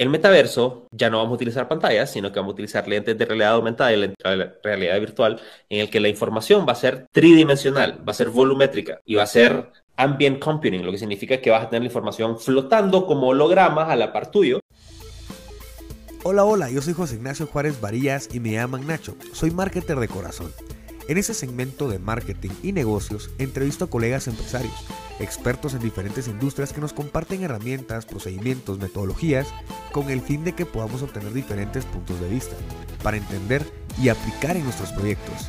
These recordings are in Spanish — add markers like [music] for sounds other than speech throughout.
el metaverso ya no vamos a utilizar pantallas, sino que vamos a utilizar lentes de realidad aumentada y realidad virtual, en el que la información va a ser tridimensional, va a ser volumétrica y va a ser ambient computing, lo que significa que vas a tener la información flotando como hologramas a la par tuyo. Hola, hola, yo soy José Ignacio Juárez Varillas y me llaman Nacho. Soy marketer de corazón. En ese segmento de marketing y negocios entrevisto a colegas empresarios, expertos en diferentes industrias que nos comparten herramientas, procedimientos, metodologías, con el fin de que podamos obtener diferentes puntos de vista, para entender y aplicar en nuestros proyectos.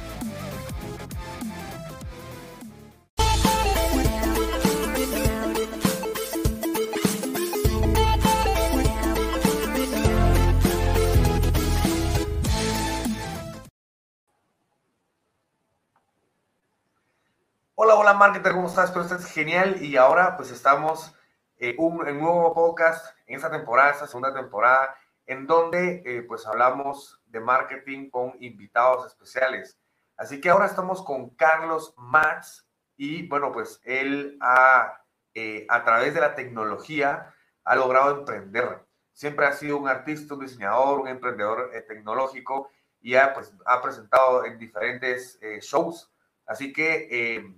Hola, hola marketer, ¿cómo estás? Espero estés genial y ahora pues estamos eh, un, en un nuevo podcast en esta temporada, esta segunda temporada, en donde eh, pues hablamos de marketing con invitados especiales. Así que ahora estamos con Carlos Max y bueno pues él ha, eh, a través de la tecnología ha logrado emprender. Siempre ha sido un artista, un diseñador, un emprendedor tecnológico y ha, pues, ha presentado en diferentes shows. Así que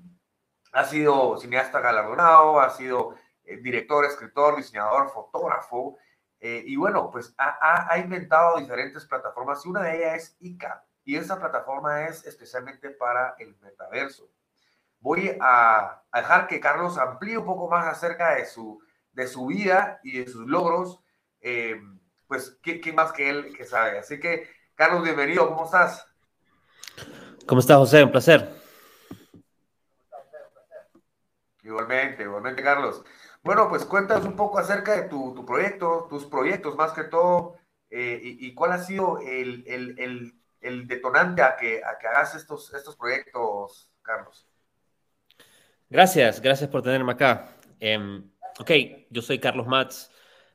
ha sido cineasta galardonado, ha sido eh, director, escritor, diseñador, fotógrafo, eh, y bueno, pues ha, inventado diferentes plataformas y una de ellas es ICA, y esa plataforma es especialmente para el metaverso. Voy a, dejar que Carlos amplíe un poco más acerca de su, de su vida y de sus logros, eh, pues, ¿qué, ¿qué, más que él que sabe? Así que, Carlos, bienvenido, ¿cómo estás? ¿Cómo estás, José? Un placer. Igualmente, igualmente, Carlos. Bueno, pues cuéntanos un poco acerca de tu, proyecto, tus proyectos más que todo, eh, y, cuál ha sido el, detonante a que, a que hagas estos, estos proyectos, Carlos. Gracias, gracias por tenerme acá. Em, ok, yo soy Carlos Matz,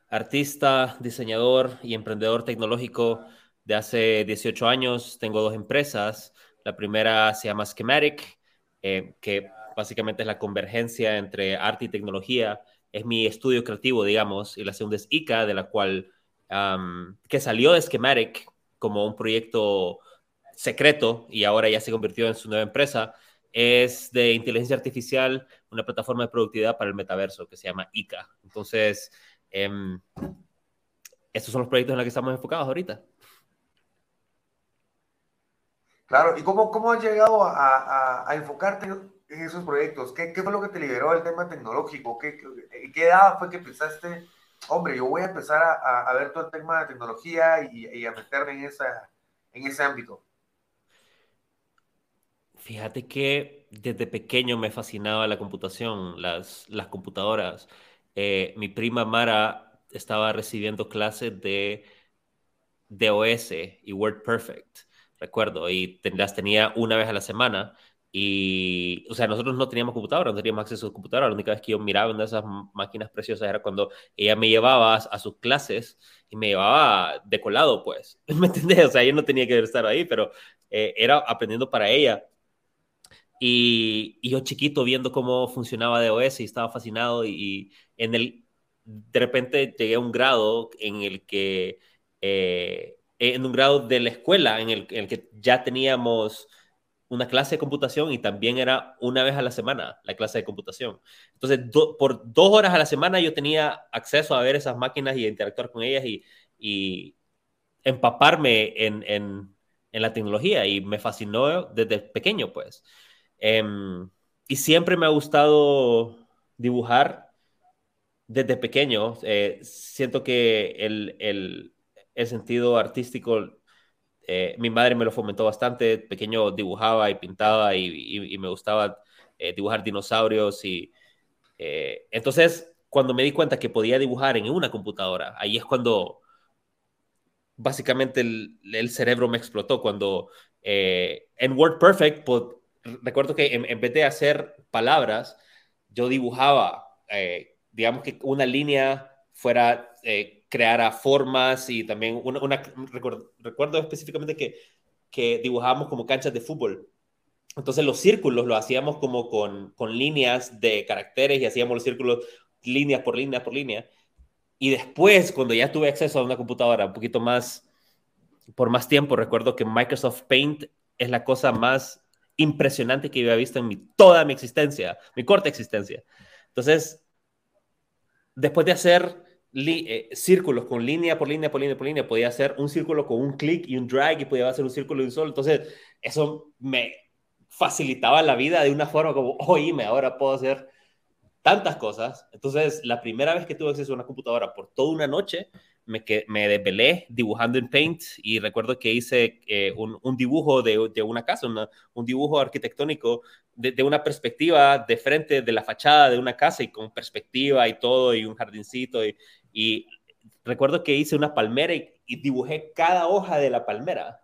artista, diseñador y emprendedor tecnológico de hace 18 años. Tengo dos empresas. La primera se llama Schematic, eh, que básicamente es la convergencia entre arte y tecnología, es mi estudio creativo, digamos, y la segunda es ICA, de la cual, que salió de Schematic como un proyecto secreto y ahora ya se convirtió en su nueva empresa, es de inteligencia artificial, una plataforma de productividad para el metaverso que se llama ICA. Entonces, em, estos son los proyectos en los que estamos enfocados ahorita. Claro, ¿y cómo, cómo has llegado a, a enfocarte en esos proyectos? ¿Qué, ¿Qué, fue lo que te liberó del tema tecnológico? ¿Qué, qué, qué edad fue que pensaste, hombre, yo voy a empezar a, a ver todo el tema de tecnología y, y, a meterme en, esa, en ese ámbito? Fíjate que desde pequeño me fascinaba la computación, las, las computadoras. Eh, mi prima Mara estaba recibiendo clases de DOS y WordPerfect, recuerdo, y las tenía una vez a la semana y, o sea, nosotros no teníamos computadora, no teníamos acceso a computadora. La única vez que yo miraba una de esas máquinas preciosas era cuando ella me llevaba a, sus clases y me llevaba de colado, pues. [laughs] ¿Me entendés? O sea, yo no tenía que estar ahí, pero eh, era aprendiendo para ella. Y, y, yo chiquito viendo cómo funcionaba DOS y estaba fascinado y, en el, de repente llegué a un grado en el que, eh, en un grado de la escuela en el, en el que ya teníamos una clase de computación y también era una vez a la semana la clase de computación. Entonces, por dos horas a la semana yo tenía acceso a ver esas máquinas y interactuar con ellas y, y empaparme en, en, en, la tecnología y me fascinó desde pequeño, pues. Em, y siempre me ha gustado dibujar desde pequeño. Eh, siento que el, el, el sentido artístico eh, mi madre me lo fomentó bastante, pequeño dibujaba y pintaba y, me gustaba eh, dibujar dinosaurios y eh, entonces cuando me di cuenta que podía dibujar en una computadora, ahí es cuando básicamente el, cerebro me explotó, cuando en WordPerfect, pues, recuerdo que en, en, vez de hacer palabras, yo dibujaba, digamos que una línea fuera creara formas y también una, recuerdo, específicamente que, que dibujábamos como canchas de fútbol. Entonces los círculos lo hacíamos como con, con líneas de caracteres y hacíamos los círculos línea por línea por línea. Y después, cuando ya tuve acceso a una computadora un poquito más, por más tiempo, recuerdo que Microsoft Paint es la cosa más impresionante que había visto en mi, toda mi existencia, mi corta existencia. Entonces, después de hacer eh, círculos con línea por línea por línea por línea, podía hacer un círculo con un clic y un drag y podía hacer un círculo de un solo. Entonces, eso me facilitaba la vida de una forma como, [laughs] oíme, ahora puedo hacer tantas cosas. Entonces, la primera vez que tuve acceso a una computadora por toda una noche, me, que, me desvelé dibujando en Paint y recuerdo que hice eh, un, un, dibujo de, de una casa, un dibujo arquitectónico de, de, una perspectiva de frente de la fachada de una casa y con perspectiva y todo y un jardincito y, y recuerdo que hice una palmera y, y, dibujé cada hoja de la palmera.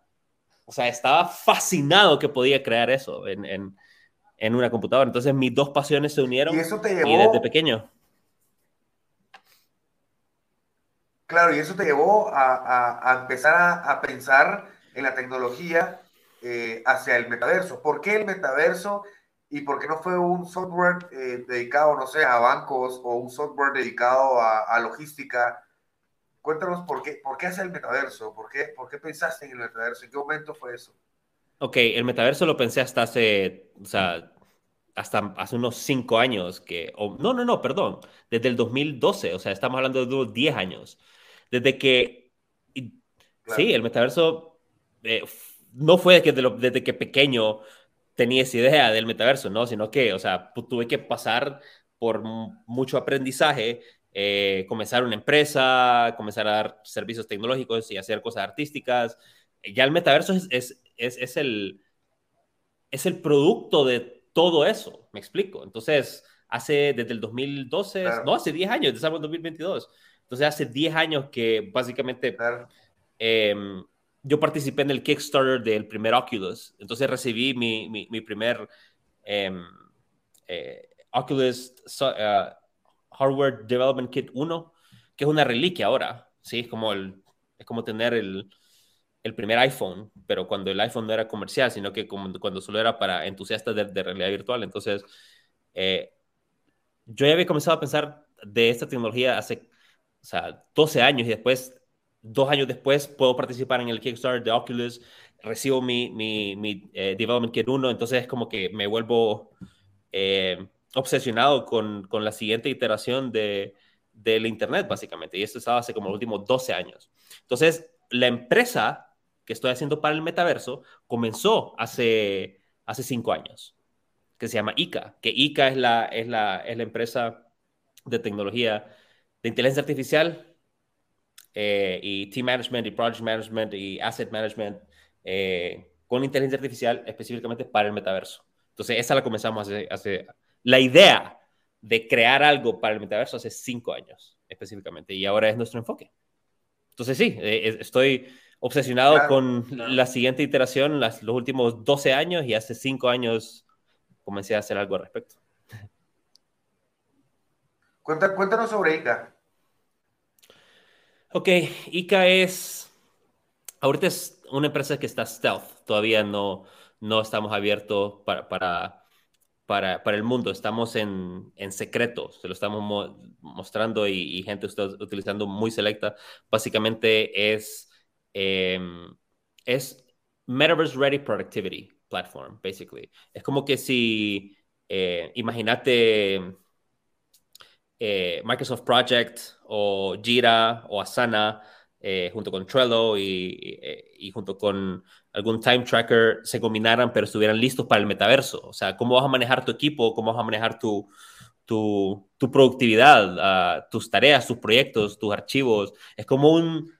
O sea, estaba fascinado que podía crear eso en, en, en una computadora. Entonces mis dos pasiones se unieron y, eso te llevó... y desde pequeño. Claro, y eso te llevó a, a, a empezar a, a, pensar en la tecnología eh, hacia el metaverso. ¿Por qué el metaverso y por qué no fue un software eh, dedicado, no sé, a bancos o un software dedicado a, logística? Cuéntanos por qué, por qué hace el metaverso, ¿Por qué, por qué pensaste en el metaverso, en qué momento fue eso. Ok, el metaverso lo pensé hasta hace, o sea, hasta hace unos cinco años que, o, no, no, no, perdón, desde el 2012, o sea, estamos hablando de unos 10 años desde que, claro. sí, el metaverso eh, no fue que lo, desde que pequeño tenía esa idea del metaverso, ¿no? Sino que, o sea, tuve que pasar por mucho aprendizaje, eh, comenzar una empresa, comenzar a dar servicios tecnológicos y hacer cosas artísticas. Ya el metaverso es, es, es, es el, es el producto de todo eso, me explico. Entonces, hace desde el 2012, claro. no, hace 10 años, desde el 2022 entonces, hace 10 años que básicamente eh, yo participé en el Kickstarter del primer Oculus. Entonces, recibí mi, mi, primer eh, eh, Oculus uh, Hardware Development Kit 1, que es una reliquia ahora. ¿sí? Es, como el, es como tener el, el primer iPhone, pero cuando el iPhone no era comercial, sino que como, cuando solo era para entusiastas de, de realidad virtual. Entonces, eh, yo ya había comenzado a pensar de esta tecnología hace o sea, 12 años y después, dos años después, puedo participar en el Kickstarter de Oculus, recibo mi, mi, mi eh, Development Kit 1, entonces es como que me vuelvo eh, obsesionado con, con, la siguiente iteración de, del Internet, básicamente. Y esto estaba hace como los últimos 12 años. Entonces, la empresa que estoy haciendo para el metaverso comenzó hace, hace cinco años, que se llama ICA, que ICA es la, es la, es la empresa de tecnología de inteligencia artificial eh, y team management y project management y asset management eh, con inteligencia artificial específicamente para el metaverso. Entonces, esa la comenzamos hace, hace, la idea de crear algo para el metaverso hace cinco años específicamente y ahora es nuestro enfoque. Entonces, sí, eh, estoy obsesionado claro, con claro. la siguiente iteración las, los últimos 12 años y hace cinco años comencé a hacer algo al respecto. Cuéntanos sobre ICA. Ok, ICA es, ahorita es una empresa que está stealth, todavía no, no estamos abiertos para, para, para, para el mundo, estamos en, en, secreto, se lo estamos mo mostrando y, y, gente está utilizando muy selecta. Básicamente es, eh, es Metaverse Ready Productivity Platform, basically. Es como que si, eh, imagínate eh, Microsoft Project o Jira o Asana, eh, junto con Trello eh, y, junto con algún time tracker, se combinaran, pero estuvieran listos para el metaverso. O sea, cómo vas a manejar tu equipo, cómo vas a manejar tu, tu, tu productividad, uh, tus tareas, tus proyectos, tus archivos. Es como un,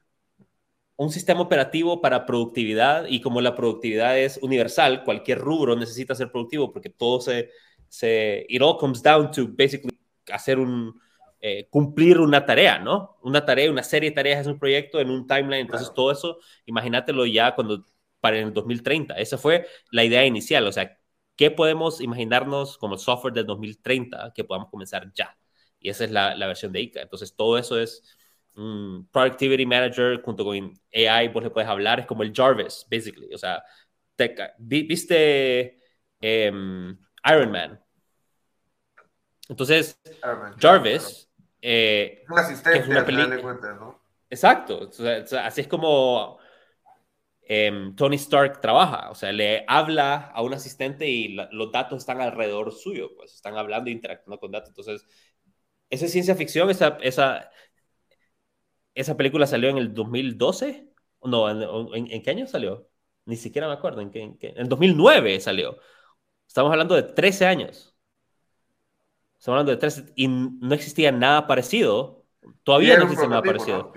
un sistema operativo para productividad y como la productividad es universal, cualquier rubro necesita ser productivo porque todo se, se it all comes down to basically hacer un, eh, cumplir una tarea, ¿no? Una tarea, una serie de tareas es un proyecto en un timeline, entonces claro. todo eso, imagínatelo ya cuando, para el 2030, esa fue la idea inicial, o sea, ¿qué podemos imaginarnos como software del 2030 que podamos comenzar ya? Y esa es la, la versión de ICA, entonces todo eso es un Productivity Manager junto con AI, vos le puedes hablar, es como el Jarvis, basically, o sea, te, ¿viste um, Iron Man? Entonces, Jarvis Eh, un asistente, es una película. ¿no? Exacto. así es como em, Tony Stark trabaja. O sea, le habla a un asistente y los datos están alrededor suyo. Pues están hablando e interactuando con datos. Entonces, esa es ciencia ficción. Esa, esa, esa película salió en el 2012. No, ¿en, qué año salió? Ni siquiera me acuerdo. ¿En, qué, en, en 2009 salió. Estamos hablando de 13 años. Estamos hablando de 13 y no existía nada parecido. Todavía no existe nada parecido.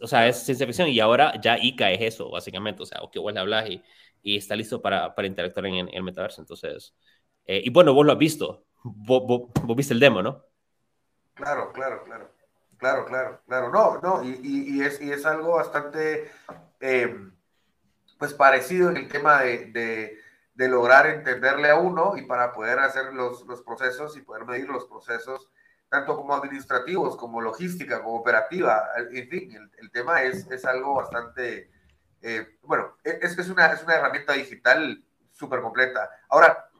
O sea, es ciencia ficción y ahora ya ICA es eso, básicamente. O sea, o que vos le hablas y, y está listo para, para interactuar en, el metaverso. Entonces, eh, y bueno, vos lo has visto. Vos, vos, viste el demo, ¿no? Claro, claro, claro. Claro, claro, claro. No, no, y, y, es, y es algo bastante, eh, pues parecido en el tema de de lograr entenderle a uno y para poder hacer los, los procesos y poder medir los procesos, tanto como administrativos, como logística, como operativa. En fin, el, el tema es, es, algo bastante, eh, bueno, e, es, es, una, es una herramienta digital súper completa. Ahora,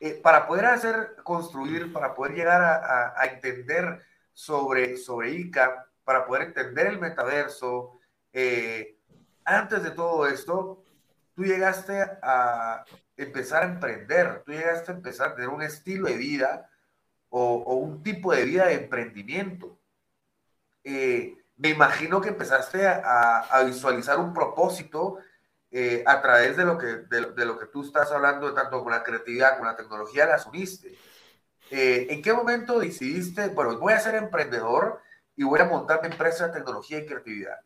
eh, para poder hacer, construir, para poder llegar a, a, entender sobre, sobre ICA, para poder entender el metaverso, eh, antes de todo esto, tú llegaste a, empezar a emprender, tú llegaste a empezar a tener un estilo de vida o, un tipo de vida de emprendimiento. Eh, me imagino que empezaste a, visualizar un propósito eh, a través de lo, que, de, lo que tú estás hablando, tanto con la creatividad, con la tecnología, la uniste. Eh, ¿En qué momento decidiste, bueno, voy a ser emprendedor y voy a montar mi empresa de tecnología y creatividad?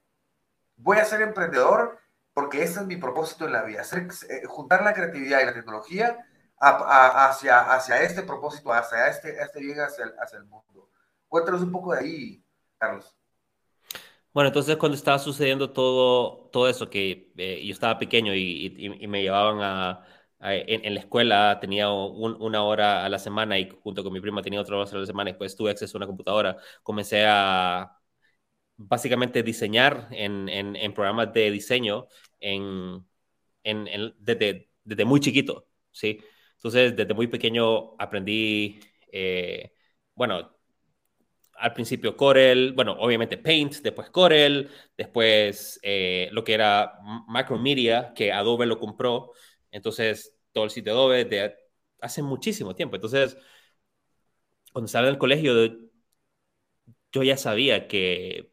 Voy a ser emprendedor porque ese es mi propósito en la vida, eh, juntar la creatividad y la tecnología hacia, hacia este propósito, hacia este, este bien, hacia el, hacia el mundo. Cuéntanos un poco de ahí, Carlos. Bueno, entonces cuando estaba sucediendo todo, todo eso, que eh, yo estaba pequeño y, me llevaban a, en, la escuela, tenía una hora a la semana y junto con mi prima tenía otra hora a la semana y después tuve acceso a una computadora, comencé a básicamente diseñar en, en programas de diseño en, desde, desde, muy chiquito, ¿sí? Entonces, desde muy pequeño aprendí, eh, bueno, al principio Corel, bueno, obviamente Paint, después Corel, después eh, lo que era Macromedia, que Adobe lo compró, entonces todo el sitio Adobe hace muchísimo tiempo. Entonces, cuando estaba en el colegio, yo ya sabía que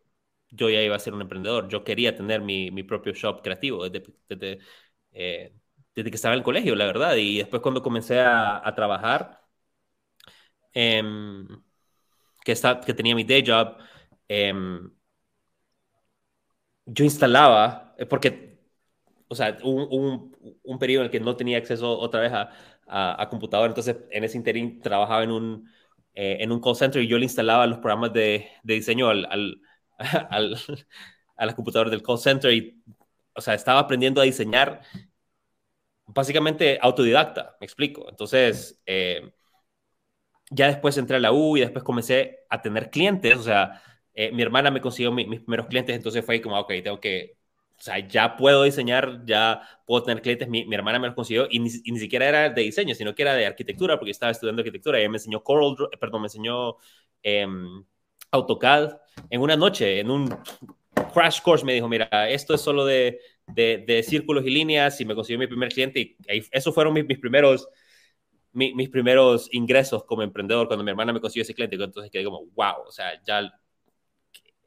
yo ya iba a ser un emprendedor. Yo quería tener mi, mi propio shop creativo desde, desde, eh, desde, que estaba en el colegio, la verdad. Y después cuando comencé a, a trabajar, em, que, está, que tenía mi day job, em, yo instalaba, eh, porque, o sea, un, un, un, periodo en el que no tenía acceso otra vez a, a, a computador, entonces en ese interín trabajaba en un, eh, en un call center y yo le instalaba los programas de, de diseño al [laughs] al, a la computadora del call center y, o sea, estaba aprendiendo a diseñar básicamente autodidacta, me explico. Entonces, eh, ya después entré a la U y después comencé a tener clientes, o sea, eh, mi hermana me consiguió mis primeros clientes, entonces fue como, ok, tengo que, o sea, ya puedo diseñar, ya puedo tener clientes, mi, mi hermana me los consiguió y ni, siquiera era de diseño, sino que era de arquitectura, porque estaba estudiando arquitectura, ella me enseñó Coral, perdón, me enseñó... Em, AutoCAD en una noche, en un crash course, me dijo, mira, esto es solo de, de, círculos y líneas y me consiguió mi primer cliente y, esos fueron mis, mis primeros mis, primeros ingresos como emprendedor cuando mi hermana me consiguió ese cliente. Entonces quedé como, wow, o sea, ya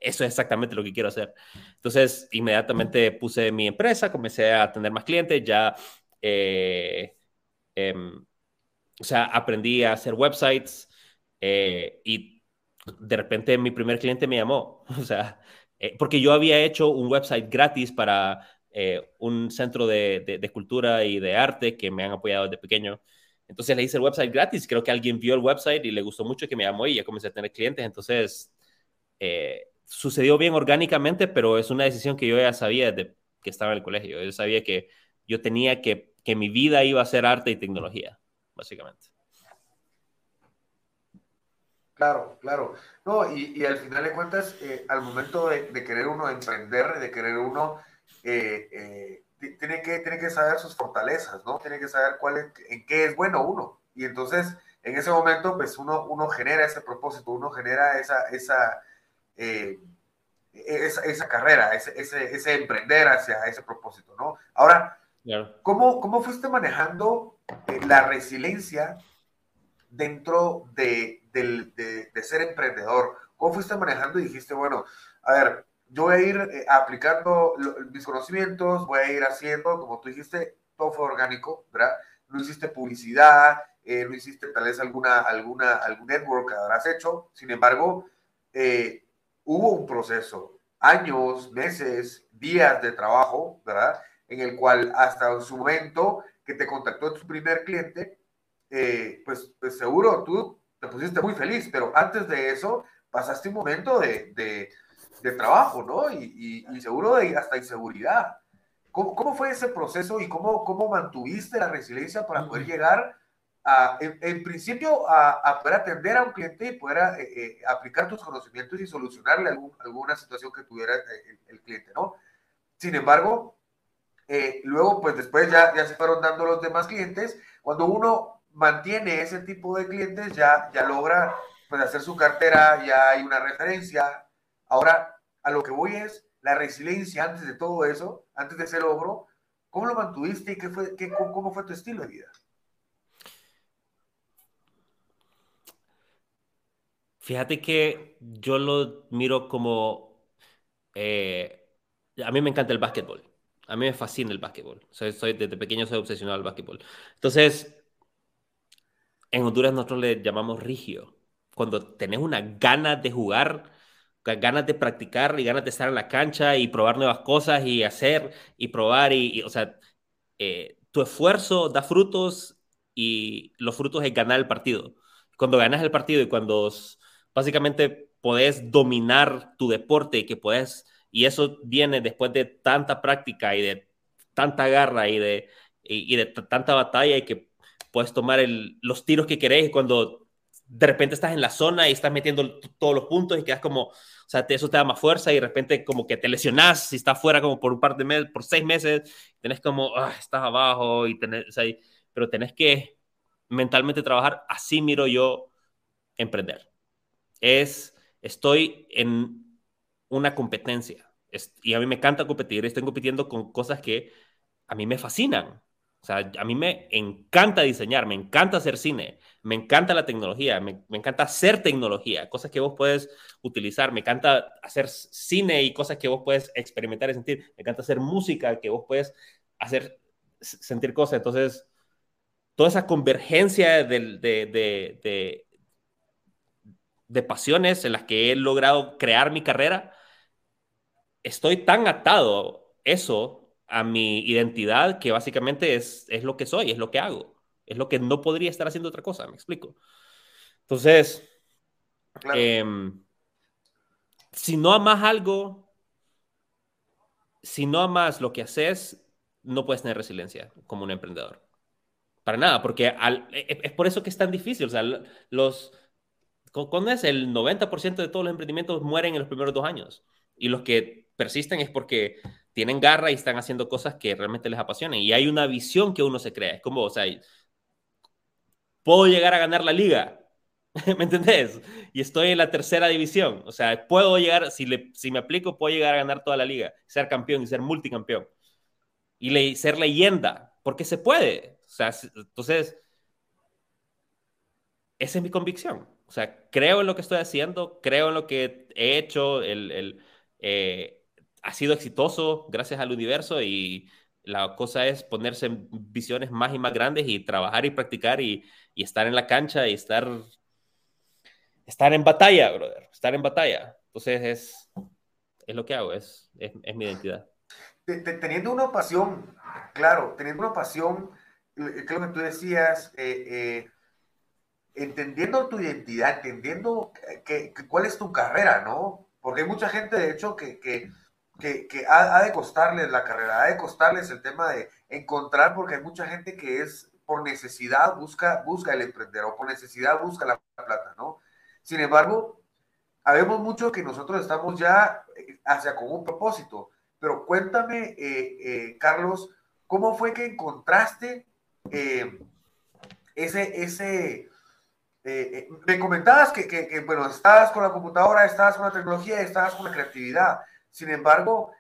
eso es exactamente lo que quiero hacer. Entonces, inmediatamente puse mi empresa, comencé a tener más clientes, ya, eh, em, o sea, aprendí a hacer websites eh, y de repente mi primer cliente me llamó, [laughs] o sea, eh, porque yo había hecho un website gratis para eh, un centro de, cultura y de arte que me han apoyado desde pequeño. Entonces le hice el website gratis, creo que alguien vio el website y le gustó mucho que me llamó y ya comencé a tener clientes. Entonces, eh, sucedió bien orgánicamente, pero es una decisión que yo ya sabía desde que estaba en el colegio. Yo sabía que yo tenía que, que mi vida iba a ser arte y tecnología, básicamente. Claro, claro. No, y, al final de cuentas, eh, al momento de, querer uno emprender, de querer uno, eh, eh, tiene, que, tiene que saber sus fortalezas, ¿no? Tiene que saber cuál en qué es bueno uno. Y entonces, en ese momento, pues uno, uno genera ese propósito, uno genera esa, esa, esa, esa, carrera, ese, ese, ese, emprender hacia ese propósito, ¿no? Ahora, ¿cómo, ¿cómo fuiste manejando la resiliencia dentro de, de, de, ser emprendedor? ¿Cómo fuiste manejando y dijiste, bueno, a ver, yo voy a ir eh, aplicando mis conocimientos, voy a ir haciendo, como tú dijiste, todo fue orgánico, ¿verdad? No hiciste publicidad, eh, no hiciste tal vez alguna, alguna, algún network que habrás hecho, sin embargo, eh, hubo un proceso, años, meses, días de trabajo, ¿verdad? En el cual hasta su momento que te contactó tu primer cliente, pues, pues, seguro tú te pusiste muy feliz, pero antes de eso pasaste un momento de de trabajo, ¿no? Y, seguro de hasta inseguridad. ¿Cómo, ¿Cómo, fue ese proceso y cómo, cómo mantuviste la resiliencia para poder llegar a, en, principio, a, a, poder atender a un cliente y poder eh, eh, aplicar tus conocimientos y solucionarle algún, alguna situación que tuviera eh, el, cliente, ¿no? Sin embargo, luego, pues después ya, ya se fueron dando los demás clientes. Cuando uno mantiene ese tipo de clientes, ya, ya logra pues, hacer su cartera, ya hay una referencia, Ahora, a lo que voy es la resiliencia antes de todo eso, antes de ese logro, ¿cómo lo mantuviste y qué fue, qué, cómo fue tu estilo de vida? Fíjate que yo lo miro como... Eh, a mí me encanta el básquetbol. A mí me fascina el básquetbol. Soy, soy, desde pequeño soy obsesionado al básquetbol. Entonces, en Honduras nosotros le llamamos rigio. Cuando tenés una gana de jugar, ganas de practicar y ganas de estar en la cancha y probar nuevas cosas y hacer y probar y, o sea, eh, tu esfuerzo da frutos y los frutos es ganar el partido. Cuando ganas el partido y cuando básicamente podés dominar tu deporte y que puedes, y eso viene después de tanta práctica y de tanta garra y de, y, de tanta batalla y que puedes tomar los tiros que querés cuando de repente estás en la zona y estás metiendo todos los puntos y quedas como, o sea, eso te da más fuerza y de repente como que te lesionas si estás fuera como por un par de meses, por seis meses, tenés como, ah, estás abajo y tenés, o pero tenés que mentalmente trabajar. Así miro yo emprender. Es, estoy en una competencia y a mí me encanta competir, estoy compitiendo con cosas que a mí me fascinan. O sea, a mí me encanta diseñar, me encanta hacer cine, me encanta la tecnología, me, encanta hacer tecnología, cosas que vos puedes utilizar, me encanta hacer cine y cosas que vos puedes experimentar y sentir, me encanta hacer música que vos puedes hacer sentir cosas. Entonces, toda esa convergencia de, de, de, de pasiones en las que he logrado crear mi carrera, estoy tan atado eso a mi identidad, que básicamente es, es lo que soy, es lo que hago, es lo que no podría estar haciendo otra cosa, me explico. Entonces, em, si no amas algo, si no amas lo que haces, no puedes tener resiliencia como un emprendedor. Para nada, porque e, e, es por eso que es tan difícil. O sea, los, con es el 90% de todos los emprendimientos mueren en los primeros dos años. Y los que persisten es porque tienen garra y están haciendo cosas que realmente les apasionan. Y hay una visión que uno se crea. Es como, o sea, puedo llegar a ganar la liga. [laughs] ¿Me entendés? Y estoy en la tercera división. O sea, puedo llegar, si, le, si me aplico, puedo llegar a ganar toda la liga, ser campeón y ser multicampeón. Y le, ser leyenda, porque se puede. O sea, entonces, esa es mi convicción. O sea, creo en lo que estoy haciendo, creo en lo que he hecho, el, el eh, ha sido exitoso gracias al universo y la cosa es ponerse en visiones más y más grandes y trabajar y practicar y, y estar en la cancha y estar, estar en batalla, brother, estar en batalla. Entonces es, es lo que hago, es, es, es mi identidad. Teniendo una pasión, claro, teniendo una pasión, creo que tú decías, eh, eh, entendiendo tu identidad, entendiendo que, cuál es tu carrera, ¿no? Porque hay mucha gente, de hecho, que, que que, ha, de costarles la carrera, ha de costarles el tema de encontrar, porque hay mucha gente que es por necesidad busca, busca el emprender o por necesidad busca la plata, ¿no? Sin embargo, habemos mucho que nosotros estamos ya eh, hacia con un propósito, pero cuéntame, eh, eh, Carlos, ¿cómo fue que encontraste ese, ese, eh, me comentabas que, que, bueno, estabas con la computadora, estabas con la tecnología, estabas con la creatividad. Sin embargo,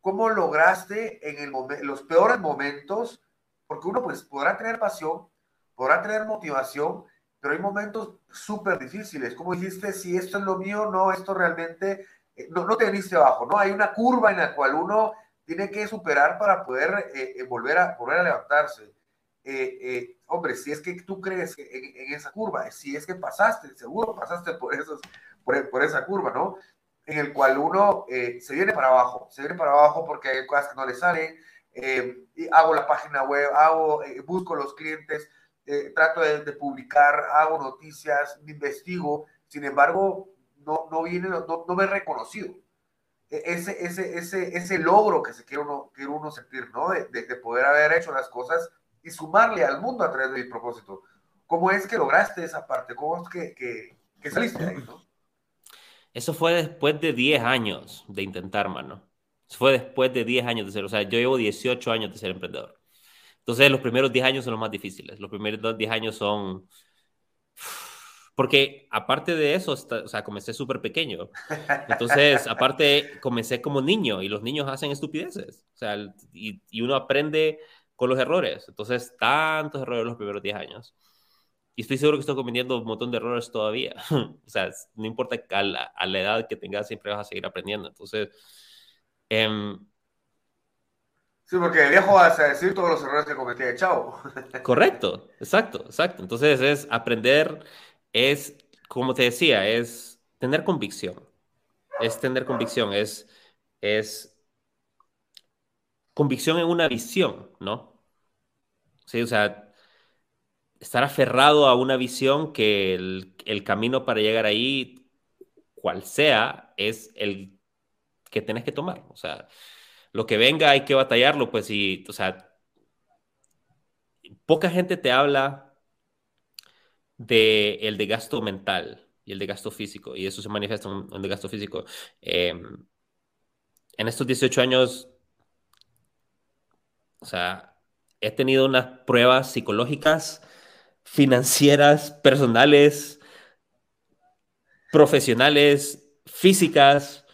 ¿cómo lograste en el los peores momentos? Porque uno pues podrá tener pasión, podrá tener motivación, pero hay momentos súper difíciles. Como dijiste, si esto es lo mío, no, esto realmente, no, no te viniste abajo, ¿no? Hay una curva en la cual uno tiene que superar para poder volver, a, volver a levantarse. Eh, eh, hombre, si es que tú crees en, esa curva, si es que pasaste, seguro pasaste por, esos, por, esa curva, ¿no? En el cual uno eh, se viene para abajo, se viene para abajo porque hay cosas que no le salen, y hago la página web, hago, busco los clientes, trato de, publicar, hago noticias, investigo, sin embargo, no, no viene, no, no me he reconocido e, ese, ese, ese, ese logro que se quiere uno, quiere uno sentir, ¿no? De, de, de, poder haber hecho las cosas y sumarle al mundo a través de mi propósito. ¿Cómo es que lograste esa parte? ¿Cómo es que, que, saliste de ahí? Eso fue después de 10 años de intentar, mano. Eso fue después de 10 años de ser, o sea, yo llevo 18 años de ser emprendedor. Entonces, los primeros 10 años son los más difíciles. Los primeros 10 años son... Porque aparte de eso, o sea, comencé súper pequeño. Entonces, [laughs] aparte, comencé como niño y los niños hacen estupideces. O sea, y, y uno aprende con los errores. Entonces, tantos errores los primeros 10 años. Y estoy seguro que estoy cometiendo un montón de errores todavía. [laughs] o sea, no importa a la, a la, edad que tengas, siempre vas a seguir aprendiendo. Entonces, eh, Sí, porque el viejo vas a decir todos los errores que cometí de chavo. [laughs] correcto, exacto, exacto. Entonces es aprender, es, como te decía, es tener convicción. Es tener convicción, es, es convicción en una visión, ¿no? Sí, o sea, estar aferrado a una visión que el, camino para llegar ahí, cual sea, es el que tenés que tomar. O sea, lo que venga hay que batallarlo, pues, y, o sea, poca gente te habla de el de gasto mental y el de gasto físico, y eso se manifiesta en el gasto físico. Em, en estos 18 años o sea, he tenido unas pruebas psicológicas, financieras, personales, profesionales, físicas,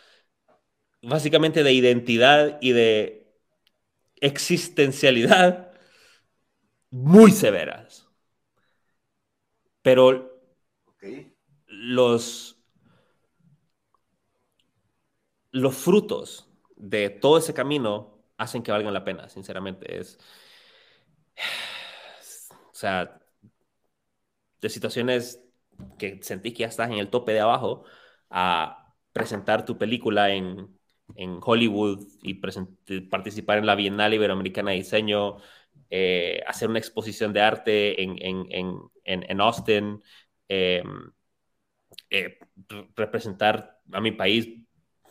básicamente de identidad y de existencialidad muy severas. Pero los, los frutos de todo ese camino hacen que valgan la pena, sinceramente. Es, [sighs] o sea, de situaciones que sentís que ya estás en el tope de abajo, a presentar tu película en, en Hollywood y participar en la Bienal Iberoamericana de Diseño, eh, hacer una exposición de arte en, en, en, Austin, em, eh, representar a mi país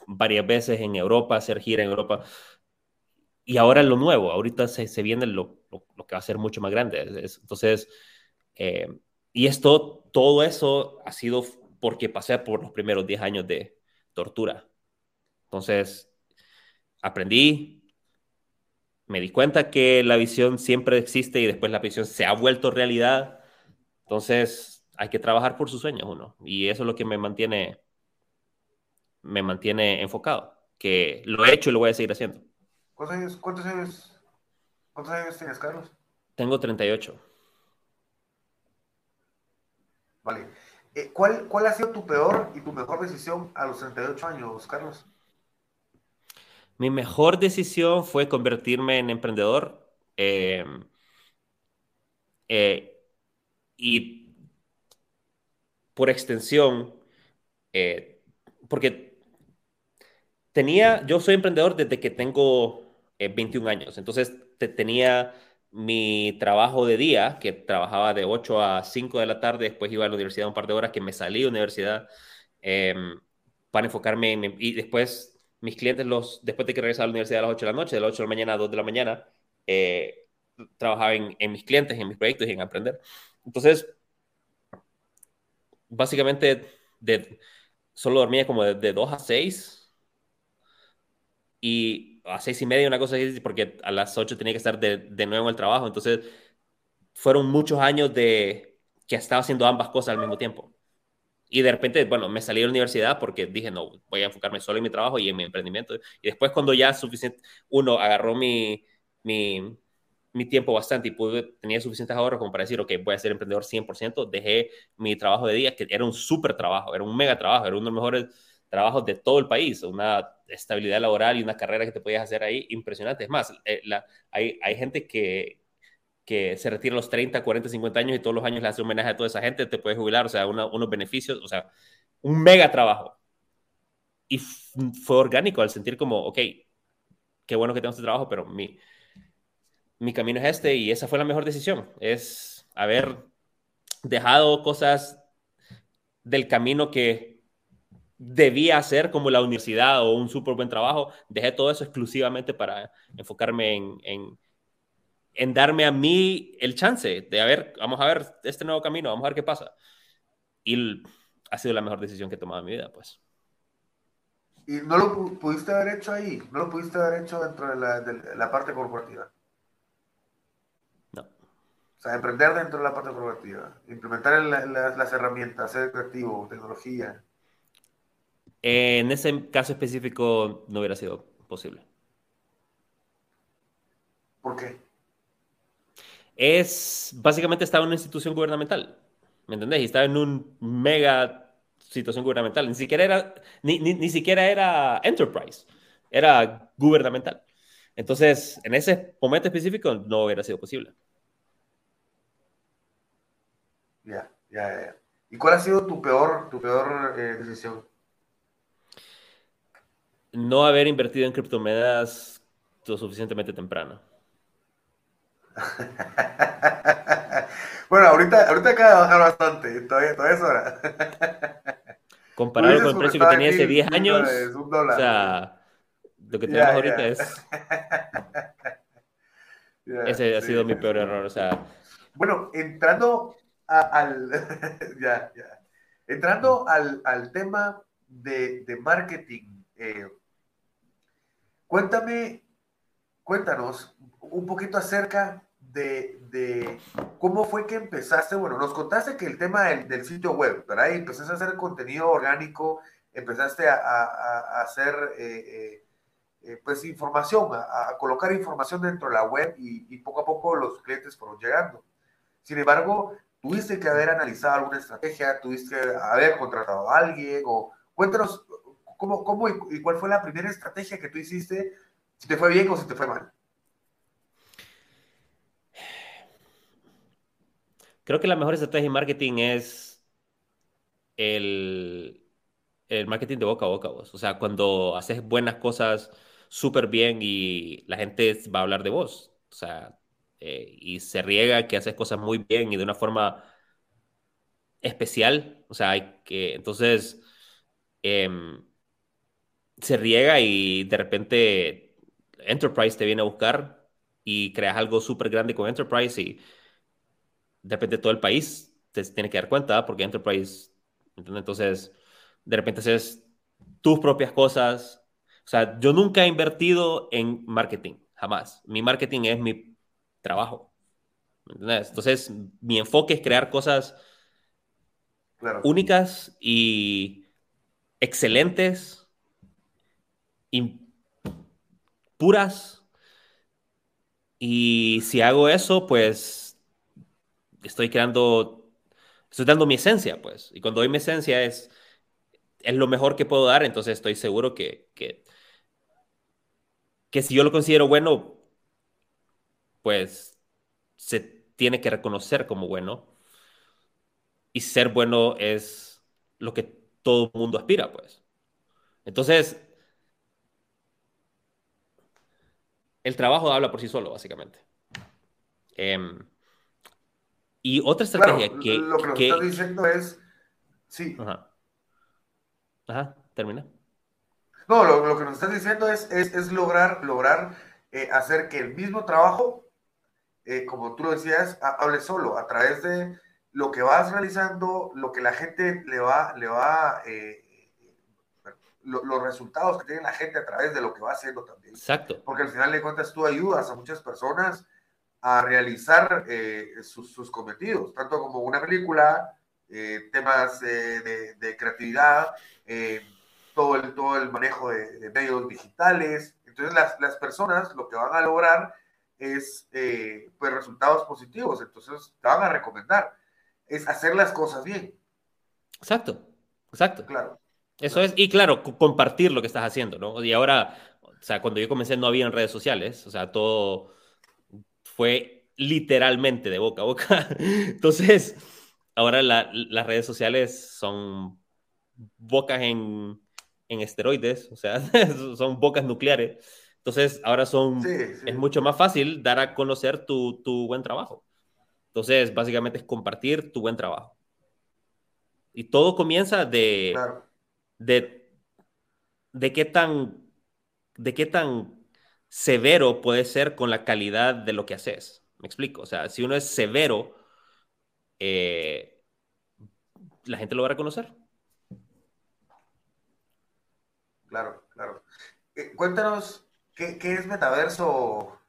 varias veces en Europa, hacer gira en Europa y ahora lo nuevo, ahorita se, se viene lo, lo, que va a ser mucho más grande. entonces, eh, y esto, todo eso ha sido porque pasé por los primeros 10 años de tortura. Entonces, aprendí, me di cuenta que la visión siempre existe y después la visión se ha vuelto realidad. Entonces, hay que trabajar por sus sueños uno. Y eso es lo que me mantiene, me mantiene enfocado, que lo he hecho y lo voy a seguir haciendo. ¿Cuántos años, cuántos años, cuántos años tienes, Carlos? Tengo 38. Vale. Eh, ¿cuál, ¿Cuál ha sido tu peor y tu mejor decisión a los 38 años, Carlos? Mi mejor decisión fue convertirme en emprendedor. Eh, eh, y por extensión, porque tenía, yo soy emprendedor desde que tengo 21 eh, años. Entonces tenía mi trabajo de día, que trabajaba de 8 a 5 de la tarde, después iba a la universidad un par de horas, que me salí de universidad em, para enfocarme en... Y después mis clientes, los, después de que regresaba a la universidad a las 8 de la noche, de las 8 de la mañana a 2 de la mañana, eh, trabajaba en, en, mis clientes, en mis proyectos y en aprender. Entonces, básicamente, de, solo dormía como de, de 2 a 6 y a seis y media, una cosa así, porque a las ocho tenía que estar de, de nuevo en el trabajo. Entonces, fueron muchos años de que estaba haciendo ambas cosas al mismo tiempo. Y de repente, bueno, me salí de la universidad porque dije, no, voy a enfocarme solo en mi trabajo y en mi emprendimiento. Y después cuando ya suficiente, uno agarró mi, mi, mi tiempo bastante y pude, tenía suficientes ahorros como para decir, ok, voy a ser emprendedor 100%, dejé mi trabajo de día, que era un súper trabajo, era un mega trabajo, era uno de los mejores trabajos de todo el país, una estabilidad laboral y una carrera que te podías hacer ahí impresionante. Es más, eh, la, hay, hay gente que, que se retira a los 30, 40, 50 años y todos los años le hace homenaje a toda esa gente, te puedes jubilar, o sea, unos beneficios, o sea, un mega trabajo. Y fue orgánico al sentir como, ok, qué bueno que tengo este trabajo, pero mi, mi camino es este y esa fue la mejor decisión, es haber dejado cosas del camino que debía hacer como la universidad o un súper buen trabajo, dejé todo eso exclusivamente para enfocarme en en darme a mí el chance de, a ver, vamos a ver este nuevo camino, vamos a ver qué pasa. Y ha sido la mejor decisión que he tomado en mi vida, pues. ¿Y no lo pudiste haber hecho ahí? ¿No lo pudiste haber hecho dentro de la, de la parte corporativa? No. O sea, emprender dentro de la parte corporativa, implementar las herramientas, ser creativo, tecnología. En ese caso específico no hubiera sido posible. ¿Por qué? es básicamente estaba en una institución gubernamental, ¿me entendés? Y estaba en un mega situación gubernamental, ni siquiera era, ni, ni, siquiera era enterprise, era gubernamental. Entonces, en ese momento específico no hubiera sido posible. Ya, ya, ya. ¿Y cuál ha sido tu peor, tu peor eh, decisión? No haber invertido en criptomonedas lo suficientemente temprano. [laughs] bueno, ahorita, ahorita acaba de bajar bastante, todavía, todavía es hora. [laughs] Comparado con el precio que tenía hace 10 años, o sea, lo que tenemos ahorita es... [laughs] Ese ha sido mi peor error, o sea... Bueno, entrando al... ya, ya. Entrando al, al tema de, de marketing, eh, cuéntame, cuéntanos un poquito acerca de, cómo fue que empezaste. Bueno, nos contaste que el tema del, sitio web, ¿verdad? Y empezaste a hacer contenido orgánico, empezaste a, hacer eh, eh, eh, pues información, a, colocar información dentro de la web y, poco a poco los clientes fueron llegando. Sin embargo, tuviste que haber analizado alguna estrategia, tuviste que haber contratado a alguien o cuéntanos cómo, cómo y cuál fue la primera estrategia que tú hiciste, si te fue bien o si te fue mal. Creo que la mejor estrategia de marketing es el, marketing de boca a boca, vos. O sea, cuando haces buenas cosas súper bien y la gente va a hablar de vos. O sea, eh, y se riega que haces cosas muy bien y de una forma especial. O sea, hay que, entonces, em, se riega y de repente Enterprise te viene a buscar y creas algo súper grande con Enterprise y de repente todo el país te tiene que dar cuenta, porque Enterprise, entonces, de repente haces tus propias cosas. O sea, yo nunca he invertido en marketing, jamás. Mi marketing es mi trabajo. Entonces, mi enfoque es crear cosas únicas y excelentes y puras. Y si hago eso, pues estoy creando, estoy dando mi esencia, pues. Y cuando doy mi esencia es, es lo mejor que puedo dar, entonces estoy seguro que, que, que si yo lo considero bueno, pues se tiene que reconocer como bueno. Y ser bueno es lo que todo el mundo aspira, pues. Entonces, el trabajo habla por sí solo, básicamente. Em, y otra estrategia que... Lo que nos estás diciendo es... Sí. Ajá. Ajá, termina. No, lo, que nos estás diciendo es, es, lograr, lograr eh, hacer que el mismo trabajo, eh, como tú lo decías, hable solo, a través de lo que vas realizando, lo que la gente le va, le va, eh, los resultados que tiene la gente a través de lo que va haciendo también. Exacto. Porque al final de cuentas tú ayudas a muchas personas a realizar eh, sus, cometidos, tanto como una película, eh, temas de, creatividad, todo, el, todo el manejo de, medios digitales. Entonces las, las, personas lo que van a lograr es pues resultados positivos, entonces te van a recomendar, es hacer las cosas bien. Exacto, exacto. Claro. Eso es, y claro, compartir lo que estás haciendo, ¿no? Y ahora, o sea, cuando yo comencé no había en redes sociales, o sea, todo fue literalmente de boca a boca. [laughs] Entonces, ahora las redes sociales son bocas en, en esteroides, o sea, [laughs] son bocas nucleares. Entonces, ahora son, es mucho más fácil dar a conocer tu, tu buen trabajo. Entonces, básicamente es compartir tu buen trabajo. Y todo comienza de, de, de, qué tan, de qué tan severo puede ser con la calidad de lo que haces. Me explico. O sea, si uno es severo, eh, la gente lo va a reconocer. Claro, claro. Eh, cuéntanos, ¿qué, ¿qué, es metaverso,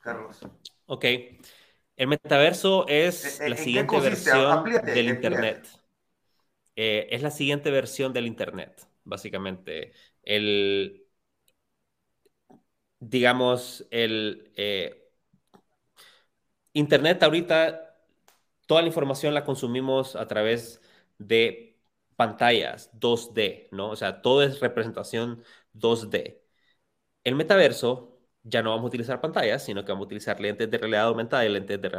Carlos? Ok. El metaverso es la siguiente versión del Internet. Eh, es la siguiente versión del Internet, básicamente. El, digamos, el eh, Internet ahorita, toda la información la consumimos a través de pantallas 2D, ¿no? O sea, todo es representación 2D. El metaverso ya no vamos a utilizar pantallas, sino que vamos a utilizar lentes de realidad aumentada y lentes de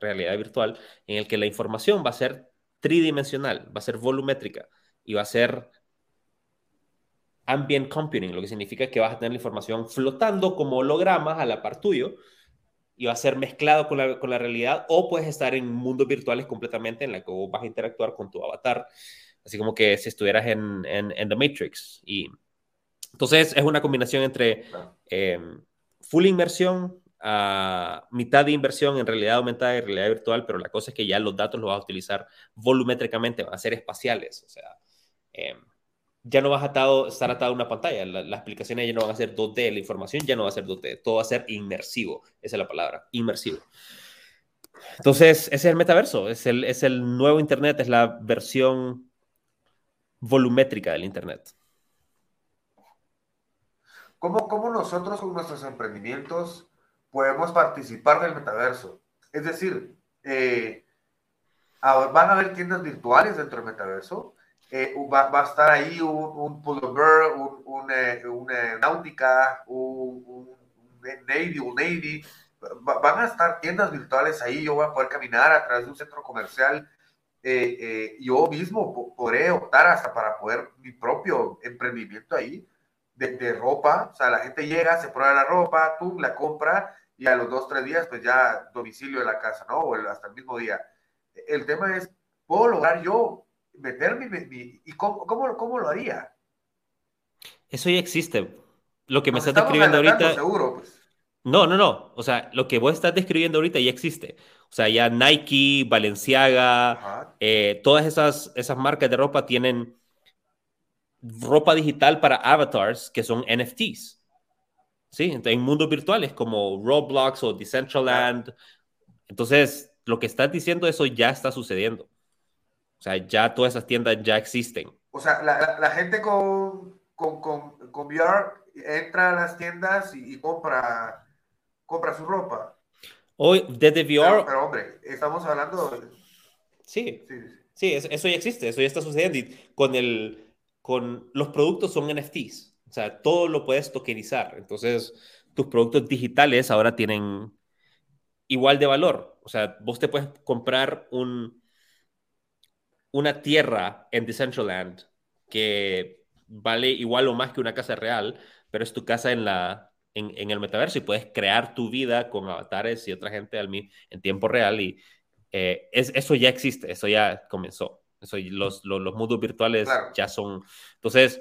realidad, virtual, en el que la información va a ser tridimensional, va a ser volumétrica y va a ser ambient computing, lo que significa que vas a tener la información flotando como hologramas a la par tuyo y va a ser mezclado con la, con la realidad o puedes estar en mundos virtuales completamente en la que vos vas a interactuar con tu avatar, así como que si estuvieras en, en, en The Matrix. Y entonces es una combinación entre eh, full inversión mitad de inversión en realidad aumentada y realidad virtual, pero la cosa es que ya los datos los vas a utilizar volumétricamente, van a ser espaciales, o sea, eh, ya no vas a estar atado a una pantalla, las aplicaciones ya no van a ser 2D, la información ya no va a ser 2D, todo va a ser inmersivo, esa es la palabra, inmersivo. Entonces, ese es el metaverso, es el, es el nuevo Internet, es la versión volumétrica del Internet. ¿Cómo, nosotros con nuestros emprendimientos podemos participar del metaverso? Es decir, eh, van a haber tiendas virtuales dentro del metaverso. Eh, va, a estar ahí un, un Pullover, un, un, eh, una náutica, un, Navy, un Navy. van a estar tiendas virtuales ahí. Yo voy a poder caminar a través de un centro comercial. yo mismo podré optar hasta para poder mi propio emprendimiento ahí de, ropa, o sea, la gente llega, se prueba la ropa, tú la compra y a los dos, tres días, pues ya domicilio de la casa, ¿no? O hasta el mismo día. El tema es, ¿puedo lograr yo meterme y cómo, cómo, lo haría? Eso ya existe. Lo que me estás describiendo ahorita. Seguro, pues. No, no, no. O sea, lo que vos estás describiendo ahorita ya existe. O sea, ya Nike, Balenciaga, eh, todas esas, esas marcas de ropa tienen ropa digital para avatars que son NFTs. ¿Sí? en mundos virtuales como Roblox o Decentraland. Entonces, lo que estás diciendo, eso ya está sucediendo. O sea, ya todas esas tiendas ya existen. O sea, la, gente con, con, con, VR entra a las tiendas y, compra, compra su ropa. Hoy, desde VR. Pero, hombre, estamos hablando. De... Sí, sí, sí. eso ya existe, eso ya está sucediendo. Y con el, con los productos son NFTs, o sea, todo lo puedes tokenizar. Entonces, tus productos digitales ahora tienen igual de valor. O sea, vos te puedes comprar un, una tierra en Decentraland que vale igual o más que una casa real, pero es tu casa en, la, en, el metaverso y puedes crear tu vida con avatares y otra gente al, en tiempo real. Y eh, es, eso ya existe, eso ya comenzó los, los, mundos virtuales ya son. Entonces,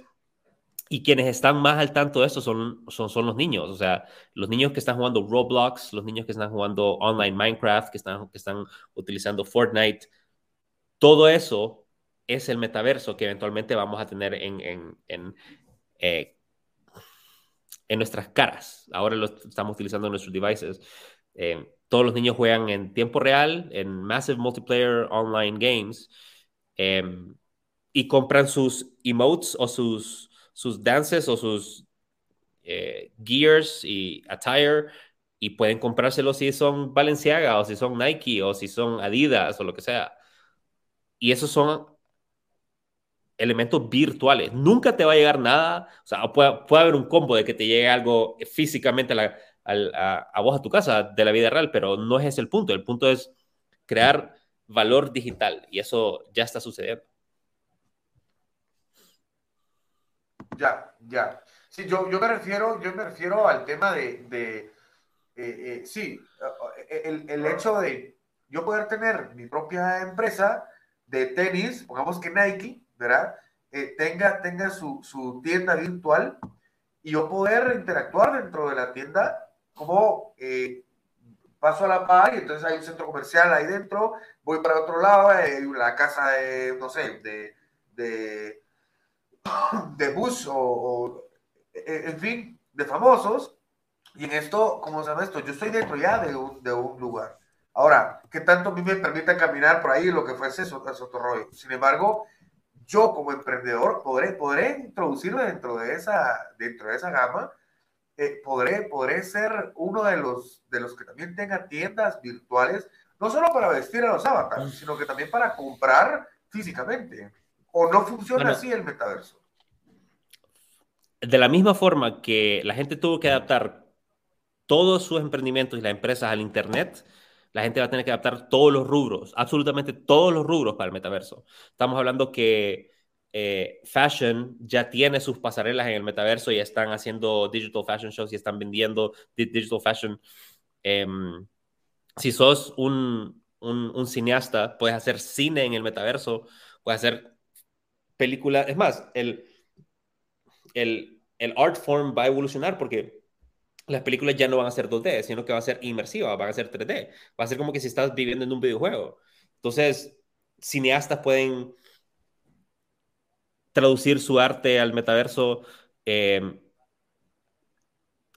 y quienes están más al tanto de esto son, son, son los niños. O sea, los niños que están jugando Roblox, los niños que están jugando online Minecraft, que están, que están utilizando Fortnite. Todo eso es el metaverso que eventualmente vamos a tener en, en, en, eh, en nuestras caras. Ahora lo estamos utilizando en nuestros devices. Eh, todos los niños juegan en tiempo real, en Massive Multiplayer Online Games, em, y compran sus emotes o sus, sus dances o sus eh, gears y attire y pueden comprárselo si son Balenciaga o si son Nike o si son Adidas o lo que sea. Y esos son elementos virtuales. Nunca te va a llegar nada, o sea, puede, haber un combo de que te llegue algo físicamente a, a, vos, a tu casa, de la vida real, pero no es ese el punto. El punto es crear valor digital y eso ya está sucediendo. Ya, ya. Sí, yo, yo, me, refiero, yo me refiero al tema de, de eh, eh, sí, eh, el, el, hecho de yo poder tener mi propia empresa de tenis, pongamos que Nike, ¿verdad? tenga, tenga su, su, tienda virtual y yo poder interactuar dentro de la tienda como paso a la par y entonces hay un centro comercial ahí dentro, voy para otro lado, hay la casa de, no sé, de, de, [coughs] de bus o eh, en fin, de famosos. Y en esto, ¿cómo se llama esto? Yo estoy dentro ya de un, de un lugar. Ahora, ¿qué tanto a me permite caminar por ahí lo que fuese es otro rollo? Sin embargo, yo como emprendedor podré, podré introducirme dentro de esa, dentro de esa gama, eh, podré, podré ser uno de los, de los que también tenga tiendas virtuales, no solo para vestir a los avatars, sino que también para comprar físicamente. ¿O no funciona así el metaverso? de la misma forma que la gente tuvo que adaptar todos sus emprendimientos y las empresas al Internet, la gente va a tener que adaptar todos los rubros, absolutamente todos los rubros para el metaverso. Estamos hablando que eh, fashion ya tiene sus pasarelas en el metaverso y están haciendo digital fashion shows y están vendiendo digital fashion. Em, si sos un, un, un, cineasta, puedes hacer cine en el metaverso, puedes hacer películas. Es más, el, el, el art form va a evolucionar porque las películas ya no van a ser 2D, sino que van a ser inmersivas, van a ser 3D. Va a ser como que si estás viviendo en un videojuego. Entonces, cineastas pueden traducir su arte al metaverso. Em,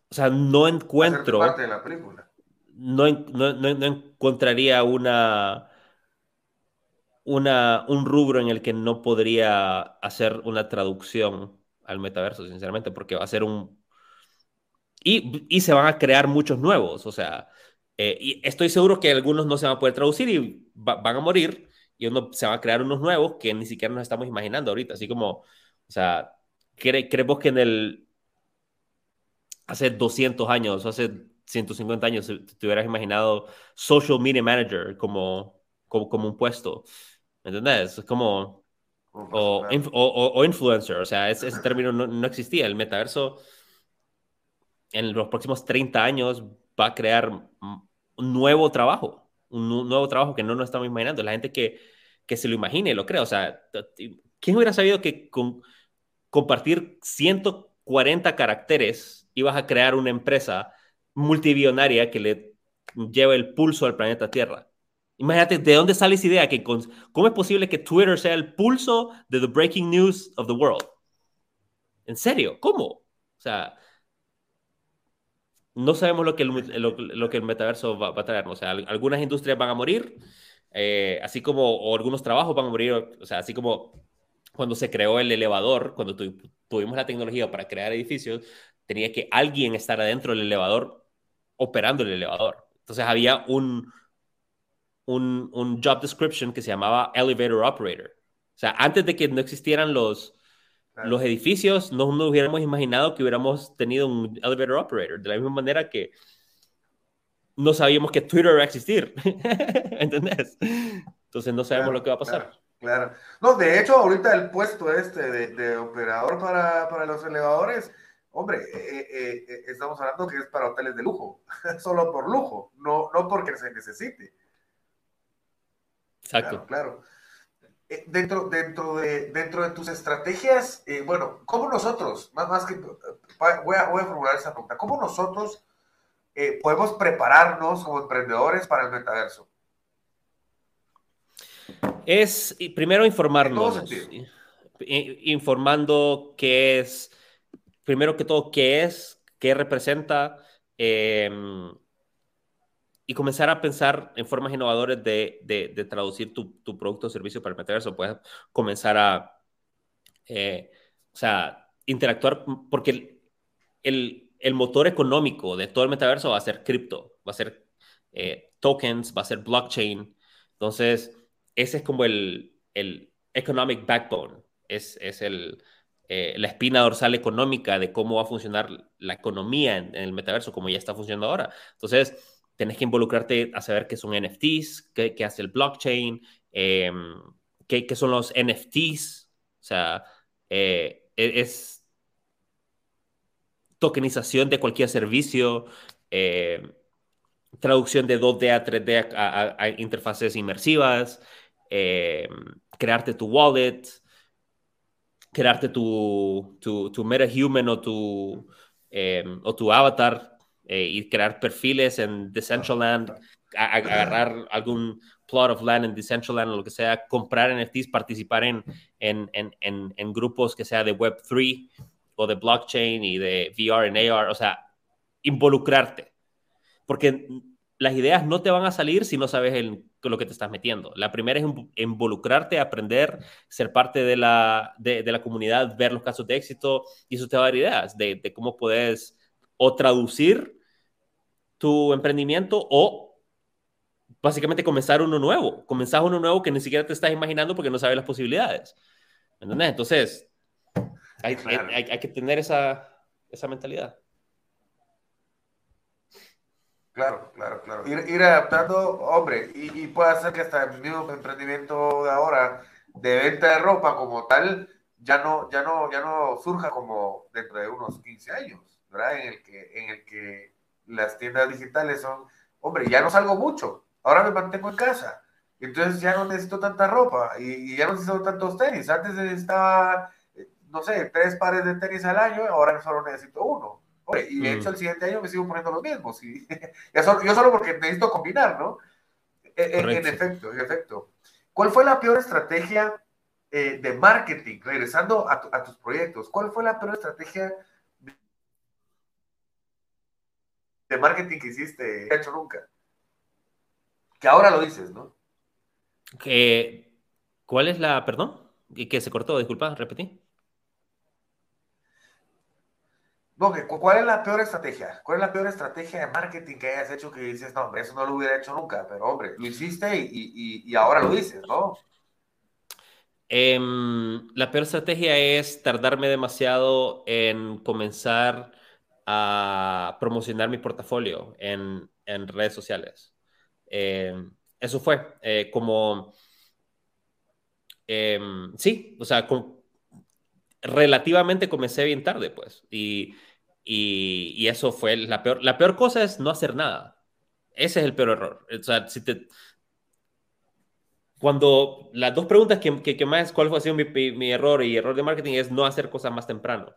o sea, no encuentro. Parte de la película. No, no, no, encontraría una, una, un rubro en el que no podría hacer una traducción al metaverso, sinceramente, porque va a ser un... Y, y se van a crear muchos nuevos, o sea, eh, y estoy seguro que algunos no se van a poder traducir y van a morir, y uno, se van a crear unos nuevos que ni siquiera nos estamos imaginando ahorita, así como, o sea, cre creemos que en el... Hace 200 años, hace 150 años, te hubieras imaginado social media manager como, como, como un puesto. ¿Me entendés? Es como, o, o, influencer, o sea, ese, término no, existía. El metaverso en los próximos 30 años va a crear un nuevo trabajo, un nuevo trabajo que no nos estamos imaginando. La gente que, que se lo imagine, lo cree. O sea, ¿quién hubiera sabido que con compartir 140 caracteres ibas a crear una empresa multibillonaria que le lleve el pulso al planeta Tierra? Imagínate, ¿de dónde sale esa idea? Que ¿Cómo es posible que Twitter sea el pulso de the breaking news of the world? ¿En serio? ¿Cómo? O sea, no sabemos lo que el, lo, que el metaverso va, a traer. O sea, algunas industrias van a morir, eh, así como o algunos trabajos van a morir. O sea, así como cuando se creó el elevador, cuando tuvimos la tecnología para crear edificios, tenía que alguien estar adentro del elevador operando el elevador. Entonces había un, un, un, job description que se llamaba Elevator Operator. O sea, antes de que no existieran los, los edificios, no nos hubiéramos imaginado que hubiéramos tenido un Elevator Operator. De la misma manera que no sabíamos que Twitter iba a existir. [laughs] ¿Entendés? Entonces no sabemos lo que va a pasar. Claro, No, de hecho, ahorita el puesto este de, de operador para, para, los elevadores, hombre, eh, eh, eh, estamos hablando que es para hoteles de lujo, [laughs] solo por lujo, no, no porque se necesite. Exacto. Claro. Eh, dentro, dentro, de, dentro de tus estrategias, eh, bueno, ¿cómo nosotros, más, más que, voy a, voy a formular esa pregunta, ¿cómo nosotros eh, podemos prepararnos como emprendedores para el metaverso? Es primero informarnos. Informando qué es, primero que todo, qué es, qué representa em, y comenzar a pensar en formas innovadoras de, de, traducir tu, tu, producto o servicio para el metaverso. Puedes comenzar a, eh, o sea, interactuar, porque el, el, motor económico de todo el metaverso va a ser cripto, va a ser eh, tokens, va a ser blockchain. Entonces, ese es como el, el economic backbone, es, es el, eh, la espina dorsal económica de cómo va a funcionar la economía en, el metaverso, como ya está funcionando ahora. Entonces, tenés que involucrarte a saber qué son NFTs, qué, hace el blockchain, em, qué, son los NFTs, o sea, eh, e, es tokenización de cualquier servicio, eh, traducción de 2D a 3D a, interfaces inmersivas, em, crearte tu wallet, crearte tu, tu, tu meta-human o tu, em, o tu avatar eh, y crear perfiles en Decentraland, agarrar algún plot of land en Decentraland o lo que sea, comprar NFTs, participar en, en, en, en grupos que sea de Web3 o de blockchain y de VR en AR, o sea, involucrarte. Porque las ideas no te van a salir si no sabes el, lo que te estás metiendo. La primera es involucrarte, aprender, ser parte de la, de, la comunidad, ver los casos de éxito y eso te va a dar ideas de, de cómo puedes o traducir tu emprendimiento o básicamente comenzar uno nuevo. Comenzar uno nuevo que ni siquiera te estás imaginando porque no sabes las posibilidades. ¿Entendés? Entonces, hay, hay, hay que tener esa, esa mentalidad. Claro, claro, claro. Ir, adaptando, hombre, y, puede ser que hasta el mismo emprendimiento de ahora de venta de ropa como tal ya no, ya no, ya no surja como dentro de unos 15 años, ¿verdad? En el que, en el que las tiendas digitales son, hombre, ya no salgo mucho, ahora me mantengo en casa, entonces ya no necesito tanta ropa y, ya no necesito tantos tenis. Antes estaba, eh, no sé, tres pares de tenis al año, ahora solo necesito uno y de hecho, el siguiente año me sigo poniendo los mismos. Y, [laughs] yo solo porque necesito combinar, ¿no? E, e, en, efecto, en efecto. ¿Cuál fue la peor estrategia eh, de marketing, regresando a, tus proyectos? ¿Cuál fue la peor estrategia de marketing que hiciste, hecho nunca? Que ahora lo dices, ¿no? ¿Cuál es la, perdón? ¿Y que se cortó? Disculpa, repetí. No, ¿cuál es la peor estrategia? ¿Cuál es la peor estrategia de marketing que hayas hecho que dices, no, hombre, eso no lo hubiera hecho nunca, pero hombre, lo hiciste y, y, ahora lo dices, ¿no? Em, la peor estrategia es tardarme demasiado en comenzar a promocionar mi portafolio en, en redes sociales. Em, eso fue eh, como, em, sí, o sea, relativamente comencé bien tarde, pues. Y, y, eso fue la peor. La peor cosa es no hacer nada. Ese es el peor error. O sea, si te... Cuando las dos preguntas que, que, más, ¿cuál fue sido mi, mi, error y error de marketing? Es no hacer cosas más temprano.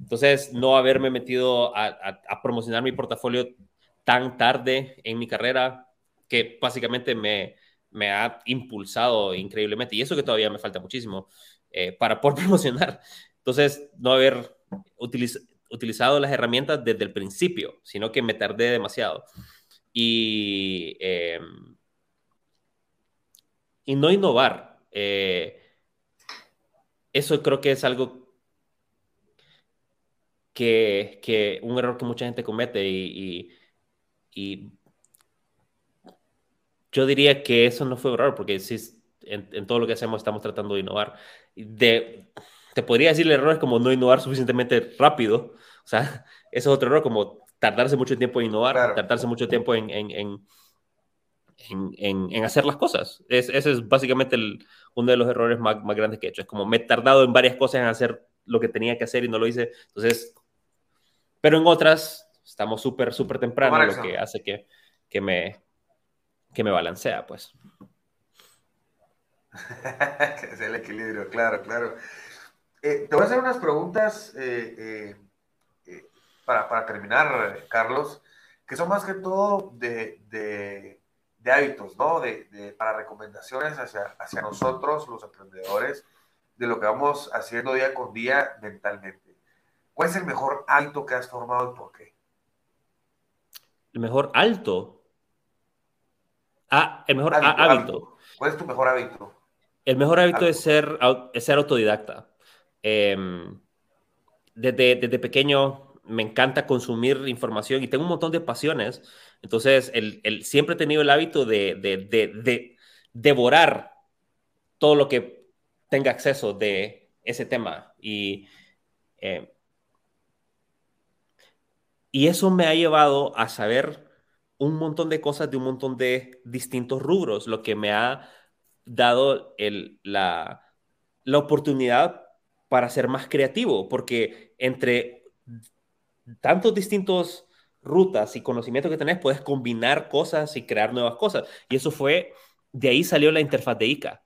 Entonces, no haberme metido a, promocionar mi portafolio tan tarde en mi carrera, que básicamente me, ha impulsado increíblemente. Y eso que todavía me falta muchísimo eh, para poder [laughs] promocionar. Entonces, no haber utilizado las herramientas desde el principio, sino que me tardé demasiado. Y, em, no innovar. Eh, eso creo que es algo que, que, un error que mucha gente comete y, y, yo diría que eso no fue un error, porque si en, en, todo lo que hacemos estamos tratando de innovar. De, te podría decir el error es como no innovar suficientemente rápido. O sea, [laughs] eso es otro error, como tardarse mucho tiempo en innovar, tardarse mucho tiempo en, en, en, en hacer las cosas. Es, ese es básicamente el, uno de los errores más, más, grandes que he hecho. Es como me he tardado en varias cosas en hacer lo que tenía que hacer y no lo hice. Entonces, pero en otras estamos súper, súper temprano, lo que hace que, que, me, que me balancea, pues. [laughs] es el equilibrio, claro, claro. Eh, te voy a hacer unas preguntas eh, eh, para, terminar, Carlos, que son más que todo de, hábitos, ¿no? De, para recomendaciones hacia, hacia nosotros, los emprendedores, de lo que vamos haciendo día con día mentalmente. ¿Cuál es el mejor hábito que has formado y por qué? El mejor alto. Ah, el mejor hábito. ¿Cuál es tu mejor hábito? El mejor hábito es ser, es ser autodidacta. Em, desde, desde pequeño me encanta consumir información y tengo un montón de pasiones. Entonces, el, el siempre he tenido el hábito de, de, de, devorar todo lo que tenga acceso de ese tema. Y, eh, y eso me ha llevado a saber un montón de cosas de un montón de distintos rubros, lo que me ha dado la, la oportunidad para ser más creativo, porque entre tantos distintos rutas y conocimientos que tenés, puedes combinar cosas y crear nuevas cosas. Y eso fue, de ahí salió la interfaz de ICA.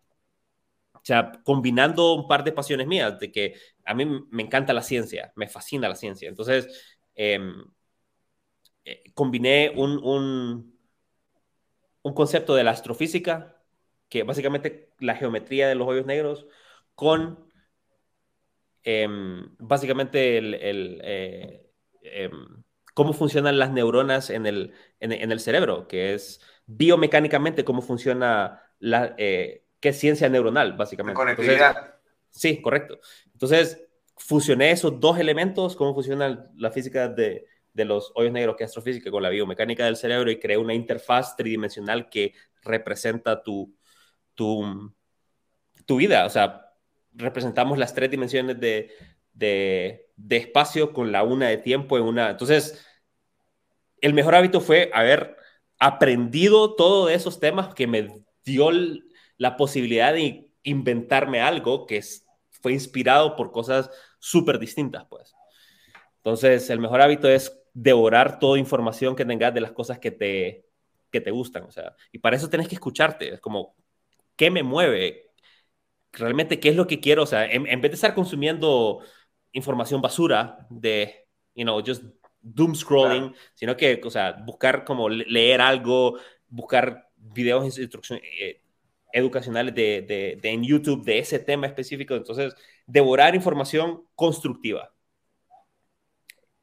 O sea, combinando un par de pasiones mías, de que a mí me encanta la ciencia, me fascina la ciencia. Entonces, em, eh, combiné un, un, un concepto de la astrofísica, que básicamente la geometría de los hoyos negros, con em, básicamente el, el eh, em, cómo funcionan las neuronas en el, en, el cerebro, que es biomecánicamente cómo funciona la, eh, qué es ciencia neuronal, básicamente. Conectividad. sí, correcto. Entonces, fusioné esos dos elementos, cómo funciona la física de, de los hoyos negros, que es astrofísica, con la biomecánica del cerebro y creé una interfaz tridimensional que representa tu, tu, tu vida. O sea, representamos las tres dimensiones de, de, de, espacio con la una de tiempo en una. Entonces, el mejor hábito fue haber aprendido todo esos temas que me dio la posibilidad de inventarme algo que fue inspirado por cosas súper distintas, pues. Entonces, el mejor hábito es devorar toda información que tengas de las cosas que te, que te gustan, o sea, y para eso tenés que escucharte, es como, ¿qué me mueve? Realmente, ¿qué es lo que quiero? O sea, en, en vez de estar consumiendo información basura de, you know, just doom scrolling, sino que, o sea, buscar como leer algo, buscar videos eh, educacionales de, de, de, en YouTube de ese tema específico. Entonces, devorar información constructiva.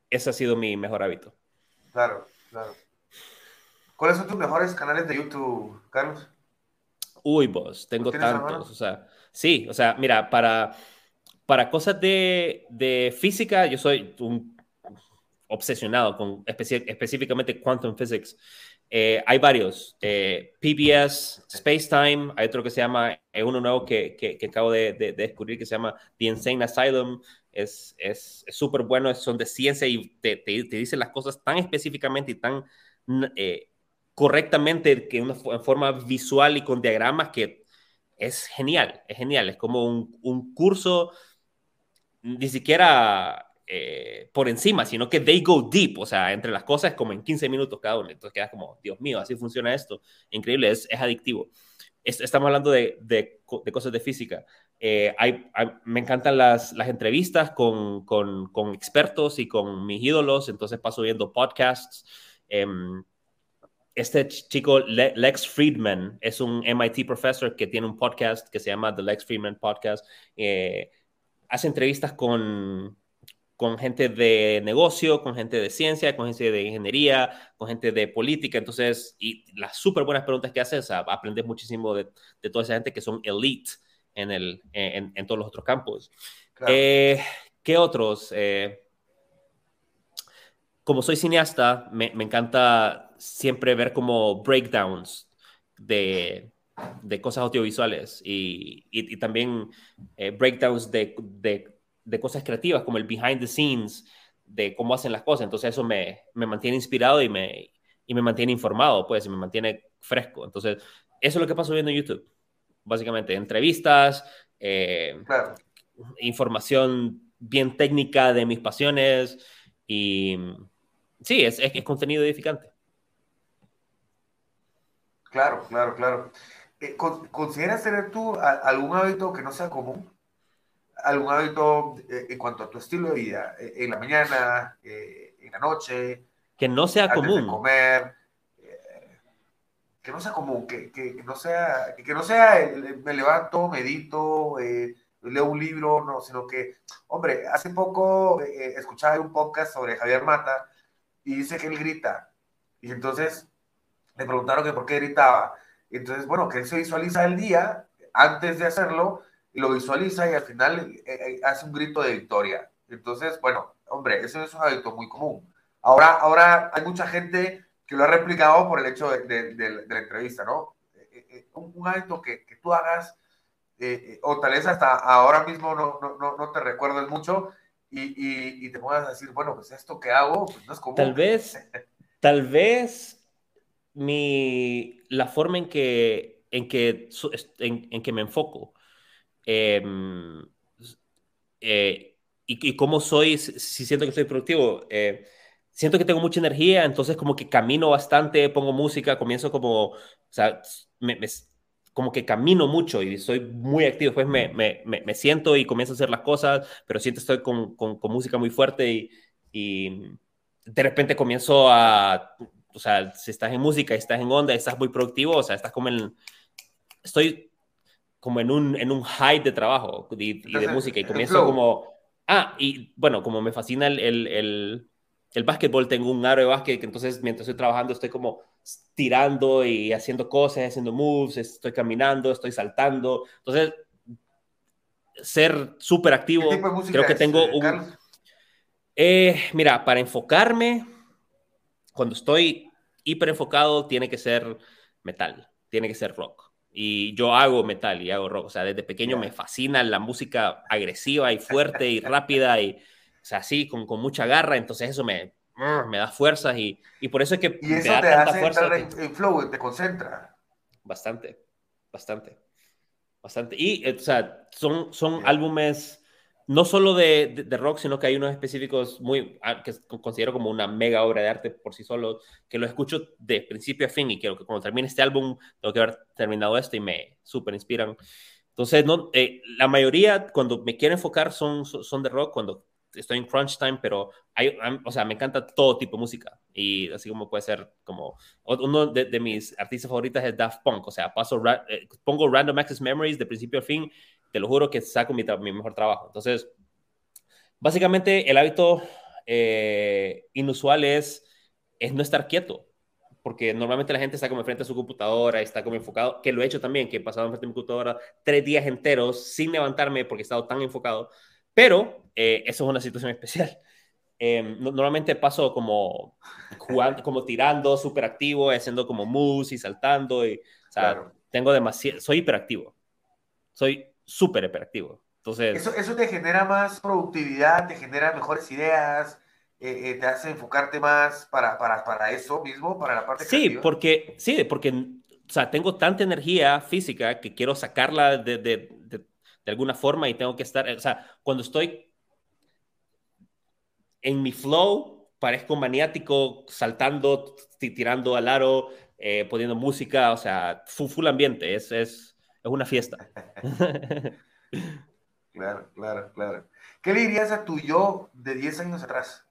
Ese ha sido mi mejor hábito. Claro, claro. ¿Cuáles son tus mejores canales de YouTube, Carlos? Uy, vos, tengo tantos. O sea, sí, o sea, mira, para para cosas de, de física, yo soy un obsesionado con específicamente quantum physics. Eh, hay varios, eh, PBS, Spacetime, hay otro que se llama, es uno nuevo que, que, que acabo de, de, descubrir que se llama The Insane Asylum, es súper es, bueno, son de ciencia y te, te, te, dicen las cosas tan específicamente y tan eh, correctamente, que una forma visual y con diagramas que es genial, es genial, es como un, un curso ni siquiera eh, por encima, sino que they go deep, o sea, entre las cosas como en 15 minutos cada uno. Entonces queda como, Dios mío, así funciona esto. Increíble, es, es adictivo. estamos hablando de, de, de, cosas de física. Eh, hay, me encantan las, las entrevistas con, con, con, expertos y con mis ídolos, entonces paso viendo podcasts. Eh, este chico, Lex Friedman, es un MIT professor que tiene un podcast que se llama The Lex Friedman Podcast. Eh, hace entrevistas con, con gente de negocio, con gente de ciencia, con gente de ingeniería, con gente de política. Entonces, y las súper buenas preguntas que hace, o sea, aprendes muchísimo de, de, toda esa gente que son elite en, el, en, en todos los otros campos. Claro. Eh, ¿Qué otros? Eh, como soy cineasta, me, me, encanta siempre ver como breakdowns de, de cosas audiovisuales y, y, y también eh, breakdowns de, de, de, cosas creativas, como el behind the scenes, de cómo hacen las cosas. Entonces eso me, me mantiene inspirado y me, y me mantiene informado, pues, y me mantiene fresco. Entonces, eso es lo que paso viendo en YouTube. Básicamente, entrevistas, eh, claro. información bien técnica de mis pasiones y sí, es, es, es contenido edificante. Claro, claro, claro. Eh, ¿Consideras tener tú algún hábito que no sea común? ¿Algún hábito eh, en cuanto a tu estilo de vida? Eh, ¿En la mañana? ¿En la noche? Que no sea antes común. De comer. Que no sea común, que, que, que no sea, que no sea el, me levanto, medito, leo un libro, no, sino que, hombre, hace poco eh, escuchaba un podcast sobre Javier Mata y dice que él grita. Y entonces le preguntaron que por qué gritaba. Entonces, bueno, que él se visualiza el día antes de hacerlo, y lo visualiza y al final eh, eh, hace un grito de victoria. Entonces, bueno, hombre, eso es un hábito muy común. Ahora, ahora hay mucha gente que lo ha replicado por el hecho de, la entrevista, ¿no? Eh, un, hábito que, que, tú hagas, o tal vez hasta ahora mismo no, no, no, te recuerdes mucho y, y, y, te pongas a decir, bueno, pues esto que hago, pues no es común. Tal vez, [laughs] tal vez mi, la forma en que, en que, en, que me enfoco em, eh, y, y, cómo soy, si siento que soy productivo, eh, siento que tengo mucha energía, entonces como que camino bastante, pongo música, comienzo como, o sea, me, como que camino mucho y soy muy activo, después me, me, me, siento y comienzo a hacer las cosas, pero siento estoy con, con, con música muy fuerte y, y de repente comienzo a o sea, si estás en música estás en onda, estás muy productivo, o sea, estás como en, estoy como en un, en un high de trabajo y, de música y comienzo como, ah, y bueno, como me fascina el, el, el, el básquetbol, tengo un aro de básquet, entonces mientras estoy trabajando estoy como tirando y haciendo cosas, haciendo moves, estoy caminando, estoy saltando, entonces ser súper activo, creo que tengo eh, un... Eh, mira, para enfocarme, cuando estoy hiper enfocado, tiene que ser metal, tiene que ser rock. Y yo hago metal y hago rock. O sea, desde pequeño me fascina la música agresiva y [laughs] fuerte y rápida y, o sea, así, con, con mucha garra. Entonces eso me, me da fuerzas y, y por eso es que y eso te hace entrar en, flow, te concentra. Bastante, bastante, bastante. Y, eh, o sea, son, son álbumes no solo de, de, rock, sino que hay unos específicos muy, ah, que considero como una mega obra de arte por sí solo, que lo escucho de principio a fin y creo que cuando termine este álbum tengo que haber terminado esto y me súper inspiran. Entonces, no, eh, la mayoría cuando me quiero enfocar son, son de rock, cuando estoy en crunch time, pero hay, o sea, me encanta todo tipo de música y así como puede ser como uno de, mis artistas favoritas es Daft Punk, o sea, paso, eh, pongo Random Access Memories de principio a fin te lo juro que saco mi, mi mejor trabajo. Entonces, básicamente el hábito eh, inusual es, es no estar quieto, porque normalmente la gente está como frente a su computadora, está como enfocado, que lo he hecho también, que he pasado frente a mi computadora tres días enteros sin levantarme porque he estado tan enfocado, pero eh, eso es una situación [laughs] especial. Em, normalmente paso como jugando, como tirando, súper activo, haciendo como moves y saltando, y, o sea, tengo demasiado, soy hiperactivo. Soy súper hiperactivo. Entonces, eso, eso te genera más productividad, te genera mejores ideas, eh, eh, te hace enfocarte más para, para, para, eso mismo, para la parte Sí, porque, sí, porque o sea, tengo tanta energía física que quiero sacarla de, de, de, alguna forma y tengo que estar, o sea, cuando estoy en mi flow, parezco maniático, saltando, tirando al aro, eh, poniendo música, o sea, full, full ambiente, es, es, es una fiesta. [laughs] claro, claro, claro. ¿Qué le dirías a tu yo de 10 años atrás?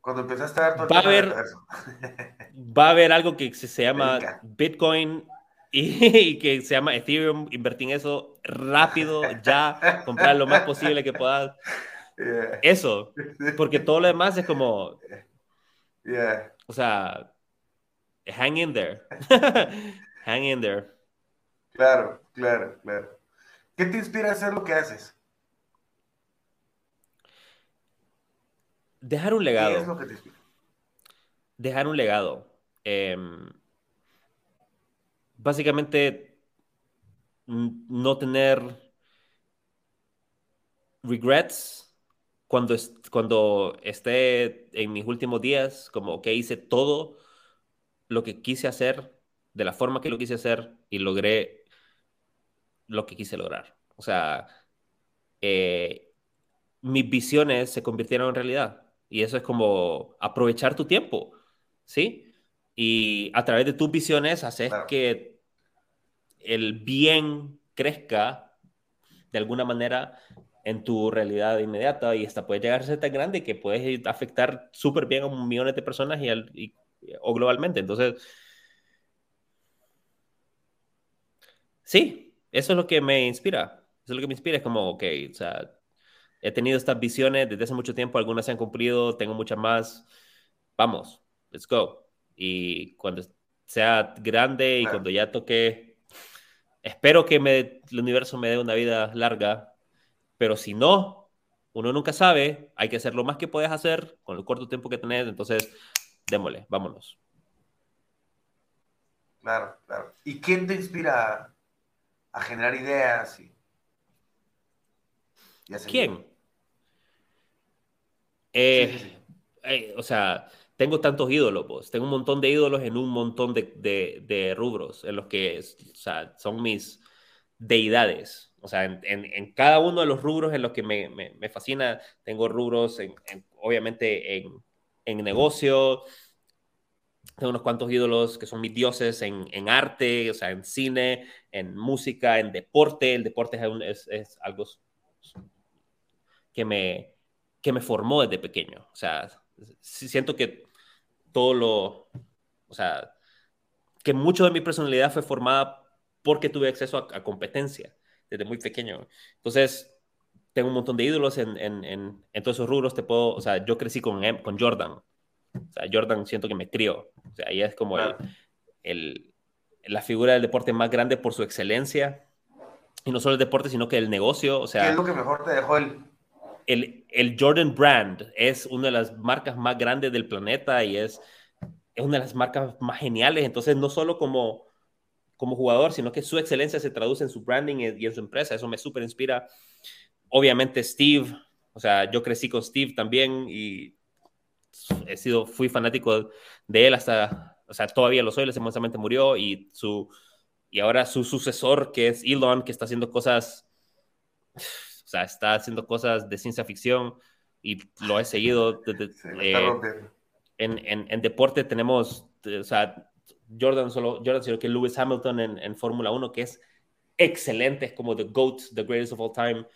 Cuando empezaste a dar va a haber, [laughs] va a haber algo que se, llama Bitcoin y, que se llama Ethereum. Invertir en eso rápido, ya, comprar lo más posible que puedas. Eso, porque todo lo demás es como. O sea, hang in there. [laughs] hang in there. Claro, claro, claro. ¿Qué te inspira a hacer lo que haces? Dejar un legado. ¿Qué es lo que te inspira? Dejar un legado. Em, básicamente, no tener regrets cuando, cuando esté en mis últimos días, como que hice todo lo que quise hacer de la forma que lo quise hacer y logré lo que quise lograr. O sea, eh, mis visiones se convirtieron en realidad. Y eso es como aprovechar tu tiempo, ¿sí? Y a través de tus visiones haces que el bien crezca de alguna manera en tu realidad inmediata y esta puede llegar a ser tan grande que puedes afectar súper bien a millones de personas y, o globalmente. Entonces, Sí, eso es lo que me inspira. Eso es lo que me inspira. Es como, ok, o sea, he tenido estas visiones desde hace mucho tiempo, algunas se han cumplido, tengo muchas más. Vamos, let's go. Y cuando sea grande y cuando ya toque, espero que me, el universo me dé una vida larga, pero si no, uno nunca sabe, hay que hacer lo más que puedes hacer con el corto tiempo que tenés, entonces démosle, vámonos. Claro, claro. ¿Y quién te inspira a, generar ideas? Y, ¿Quién? Eh, eh, o sea, tengo tantos ídolos, pues. Tengo un montón de ídolos en un montón de, rubros en los que o sea, son mis deidades. O sea, en, cada uno de los rubros en los que me, fascina, tengo rubros, en, obviamente, en, negocio. Tengo unos cuantos ídolos que son mis dioses en, arte, o sea, en cine, en música, en deporte. El deporte es, es algo que me, que me formó desde pequeño. O sea, siento que todo lo, o sea, que mucho de mi personalidad fue formada porque tuve acceso a, competencia desde muy pequeño. Entonces, tengo un montón de ídolos en, en, en, todos esos rubros. Te puedo, o sea, yo crecí con, con Jordan. O sea, Jordan siento que me crió. O sea, ella es como el, el, la figura del deporte más grande por su excelencia. Y no solo el deporte, sino que el negocio. O sea, ¿Qué es lo que mejor te dejó el, el, Jordan Brand es una de las marcas más grandes del planeta y es, es una de las marcas más geniales. Entonces, no solo como, como jugador, sino que su excelencia se traduce en su branding y en su empresa. Eso me súper inspira. Obviamente, Steve, o sea, yo crecí con Steve también y he sido, fui fanático de él hasta, o sea, todavía lo soy, lastimosamente murió y su, y ahora su sucesor, que es Elon, que está haciendo cosas o sea, está haciendo cosas de ciencia ficción y lo he seguido. [laughs] Eh, en, en, en, deporte tenemos, o sea, Jordan solo, Jordan sino que Lewis Hamilton en, en Fórmula 1, que es excelente, es como the GOAT, the greatest of all time.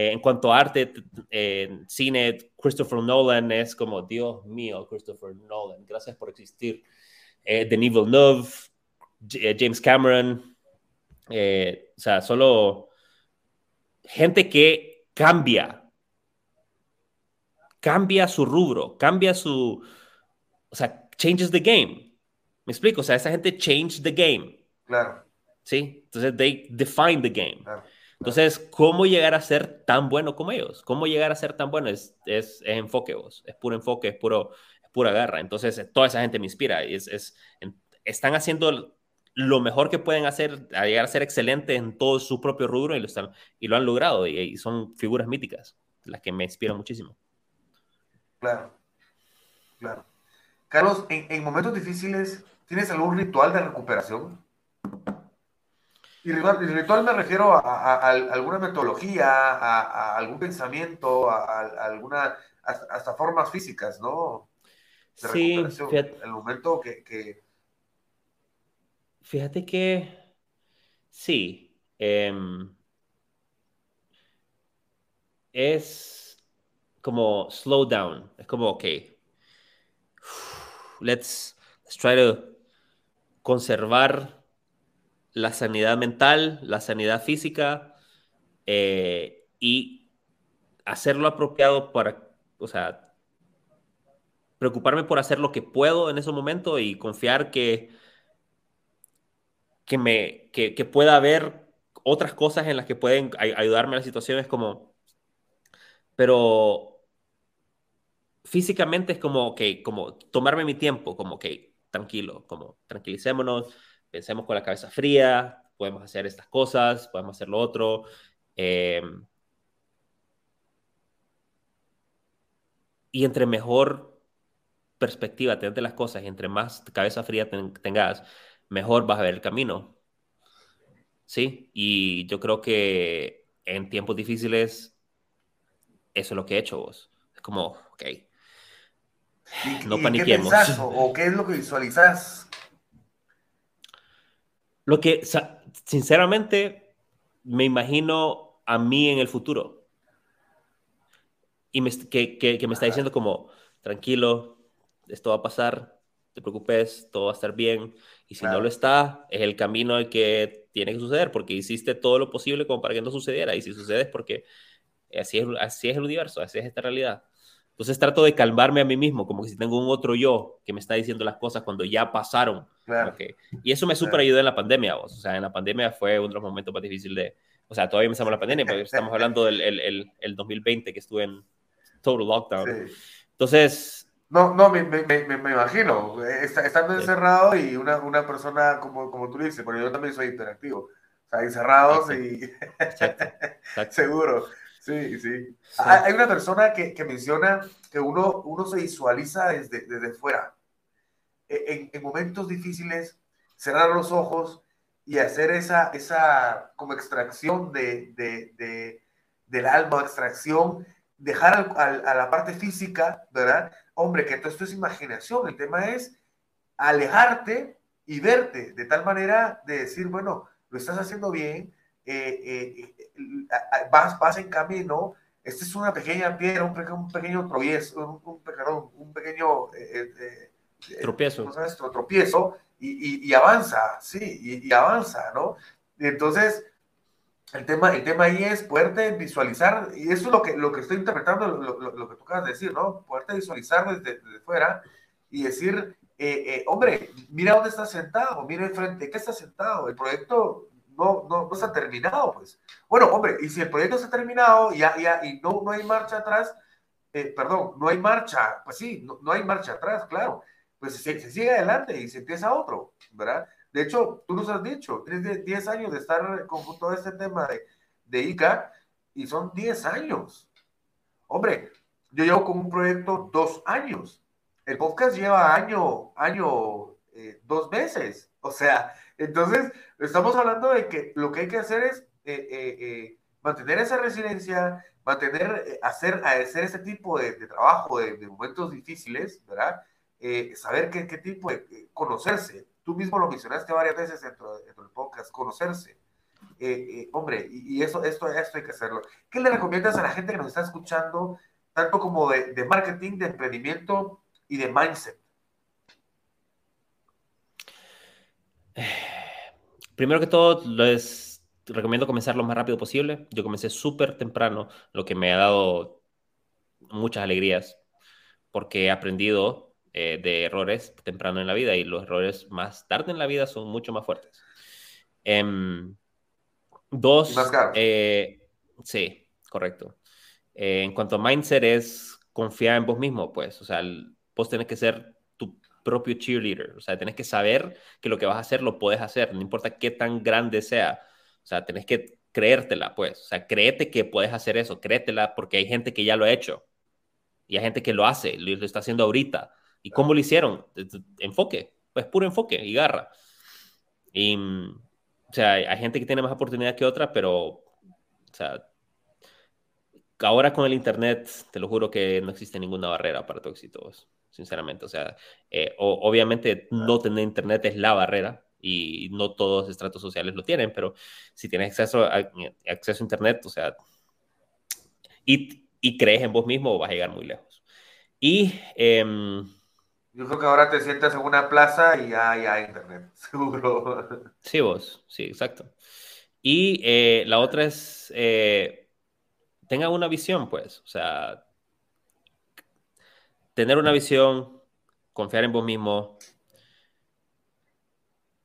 Eh, en cuanto a arte, en cine, Christopher Nolan es como, Dios mío, Christopher Nolan, gracias por existir. Eh, Denis Villeneuve, eh, James Cameron, o sea, solo gente que cambia, cambia su rubro, cambia su, o sea, changes the game. ¿Me explico? O sea, esa gente change the game. Claro. ¿Sí? Entonces, they define the game. Entonces, ¿cómo llegar a ser tan bueno como ellos? ¿Cómo llegar a ser tan bueno? Es, es, enfoque vos, es puro enfoque, es, puro, es pura garra. Entonces, toda esa gente me inspira. Es, es, están haciendo lo mejor que pueden hacer, a llegar a ser excelentes en todo su propio rubro y lo, están, y lo han logrado. Y, son figuras míticas, las que me inspiran muchísimo. Claro, claro. Carlos, en, momentos difíciles, ¿tienes algún ritual de recuperación? Y ritual, me refiero a, alguna metodología, a, algún pensamiento, a, alguna, hasta, formas físicas, ¿no? De sí, el momento que Fíjate que sí. Em, es como slow down. Es como, ok, let's, let's try to conservar la sanidad mental, la sanidad física eh, y hacerlo apropiado para, o sea, preocuparme por hacer lo que puedo en ese momento y confiar que que, me, que, pueda haber otras cosas en las que pueden ayudarme a la situación. Es como, pero físicamente es como, que como tomarme mi tiempo, como, que tranquilo, como tranquilicémonos, pensemos con la cabeza fría, podemos hacer estas cosas, podemos hacer lo otro. Eh, y entre mejor perspectiva tengas de las cosas y entre más cabeza fría tengas, mejor vas a ver el camino. Sí, y yo creo que en tiempos difíciles eso es lo que he hecho vos. Es como, ok, no paniquemos. ¿Qué o, qué es lo que visualizas? Lo que, sinceramente, me imagino a mí en el futuro. Y me, que, que, que me está diciendo como, tranquilo, esto va a pasar, te preocupes, todo va a estar bien. Y si no lo está, es el camino el que tiene que suceder porque hiciste todo lo posible como para que no sucediera. Y si sucede es porque así es, así es el universo, así es esta realidad. Entonces trato de calmarme a mí mismo, como que si tengo un otro yo que me está diciendo las cosas cuando ya pasaron. Y eso me súper ayudó en la pandemia, O sea, en la pandemia fue uno de los momentos más difíciles de... O sea, todavía empezamos la pandemia, pero estamos hablando del el, el, 2020 que estuve en total lockdown. Entonces... No, no, me, me, me, me imagino, estando encerrado y una, una persona como, como tú dices, porque yo también soy interactivo, o sea, encerrados y... [laughs] Seguro. Sí, sí. Hay una persona que, que, menciona que uno, uno se visualiza desde, desde fuera. E, en, momentos difíciles, cerrar los ojos y hacer esa, esa como extracción de, de, de del alma, extracción, dejar a la parte física, ¿verdad? Hombre, que todo esto es imaginación. El tema es alejarte y verte de tal manera de decir, bueno, lo estás haciendo bien, eh, eh, vas, vas en camino, esta es una pequeña piedra, un, pequeño, un pequeño tropiezo, un, un pequeño eh, tropiezo, tropiezo y, y, avanza, sí, y, avanza, ¿no? Entonces, el tema, el tema ahí es poderte visualizar, y eso es lo que, lo que estoy interpretando, lo, lo, que tú acabas de decir, ¿no? Poderte visualizar desde, desde fuera y decir, hombre, mira dónde estás sentado, mira enfrente, ¿qué estás sentado? El proyecto no, no, no se ha terminado, pues. Bueno, hombre, y si el proyecto se ha terminado y, ya, ya, y no, no hay marcha atrás, eh, perdón, no hay marcha, pues sí, no, no hay marcha atrás, claro, pues se, se, sigue adelante y se empieza otro, ¿verdad? De hecho, tú nos has dicho, tienes 10 años de estar con todo este tema de, de ICA y son 10 años. Hombre, yo llevo con un proyecto dos años. El podcast lleva año, año, eh, dos meses. O sea, entonces, estamos hablando de que lo que hay que hacer es eh, eh, eh, mantener esa resiliencia, mantener, hacer, hacer ese tipo de, trabajo de, momentos difíciles, ¿verdad? saber qué, tipo de, conocerse. Tú mismo lo mencionaste varias veces dentro, dentro del podcast, conocerse. hombre, y, eso, esto, esto hay que hacerlo. ¿Qué le recomiendas a la gente que nos está escuchando, tanto como de marketing, de emprendimiento y de mindset? Primero que todo, les recomiendo comenzar lo más rápido posible. Yo comencé súper temprano, lo que me ha dado muchas alegrías, porque he aprendido eh, de errores temprano en la vida y los errores más tarde en la vida son mucho más fuertes. Em, dos, eh, sí, correcto. Eh, en cuanto a mindset es confiar en vos mismo, pues, o sea, vos tenés que ser propio cheerleader. O sea, tenés que saber que lo que vas a hacer lo puedes hacer, no importa qué tan grande sea. O sea, tenés que creértela, pues. O sea, créete que puedes hacer eso, créetela, porque hay gente que ya lo ha hecho. Y hay gente que lo hace, lo, lo está haciendo ahorita. ¿Y cómo lo hicieron? Enfoque, pues puro enfoque y garra. Y, o sea, hay gente que tiene más oportunidad que otra, pero, o sea, ahora con el Internet, te lo juro que no existe ninguna barrera para tu éxito. Sinceramente. O sea, eh, obviamente no tener internet es la barrera y no todos los estratos sociales lo tienen, pero si tienes acceso a, acceso a internet, o sea, y, y, crees en vos mismo, vas a llegar muy lejos. Y... Em, yo creo que ahora te sientas en una plaza y hay, hay internet, [laughs] seguro. Sí, vos, sí, exacto. Y eh, la otra es, eh, tenga una visión, pues, o sea, tener una visión, confiar en vos mismo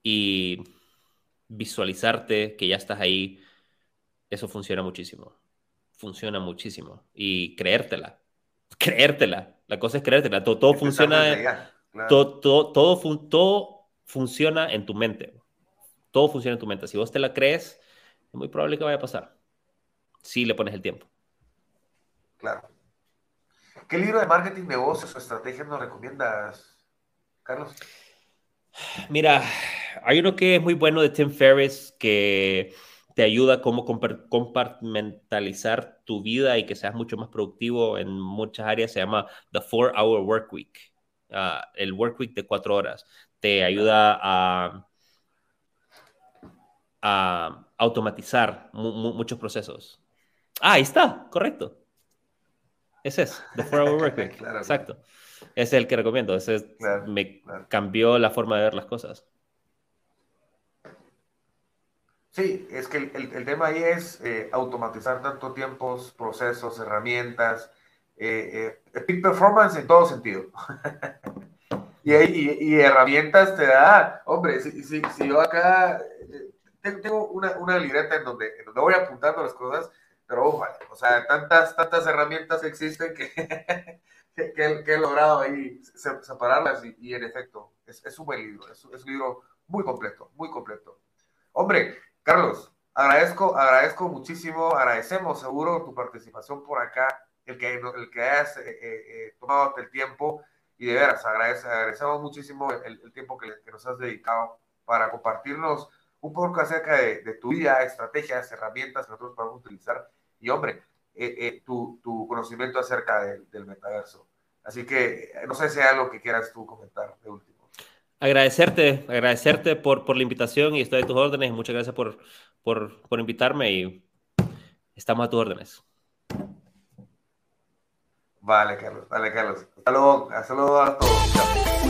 y visualizarte que ya estás ahí, eso funciona muchísimo. Funciona muchísimo. Y creértela. [laughs] Creértela. La cosa es creértela. Todo, todo funciona. todo, todo, todo funciona en tu mente. Todo funciona en tu mente. Si vos te la crees, es muy probable que vaya a pasar. Si le pones el tiempo. Claro. ¿Qué libro de marketing, negocios o estrategias nos recomiendas, Carlos? Mira, hay uno que es muy bueno de Tim Ferriss que te ayuda a cómo compartimentalizar tu vida y que seas mucho más productivo en muchas áreas. Se llama The Four Hour Work Week, ah, el Work Week de cuatro horas. Te ayuda a, automatizar muchos procesos. Ah, ahí está, correcto. Ese es, The Four Hour [laughs] Work Week. Exacto. Ese es el que recomiendo. Ese me cambió la forma de ver las cosas. Sí, es que el, tema ahí es eh, automatizar tanto tiempos, procesos, herramientas, eh, eh, peak performance en todo sentido. [laughs] y, y, herramientas te da, hombre, si, si, si yo acá tengo una, una libreta en donde, en donde voy apuntando las cosas, pero ojo, o sea, tantas, tantas herramientas existen [laughs] que, que, que, he logrado ahí separarlas y, y en efecto, es, es, un buen libro, es, es un libro muy completo, muy completo. Hombre, Carlos, agradezco, agradezco muchísimo, agradecemos seguro tu participación por acá, el que, el que hayas eh, eh, eh, tomado el tiempo y de veras agradece, agradecemos muchísimo el, tiempo que, nos has dedicado para compartirnos un poco acerca de, tu vida, estrategias, herramientas que nosotros podemos utilizar y hombre, tu, tu, conocimiento acerca del metaverso. Así que no sé si hay algo que quieras tú comentar de último agradecerte, agradecerte por, por la invitación y estoy a tus órdenes. Muchas gracias por, por, por invitarme y estamos a tus órdenes. Vale, Carlos, vale, Carlos. Hasta luego, hasta luego a todos.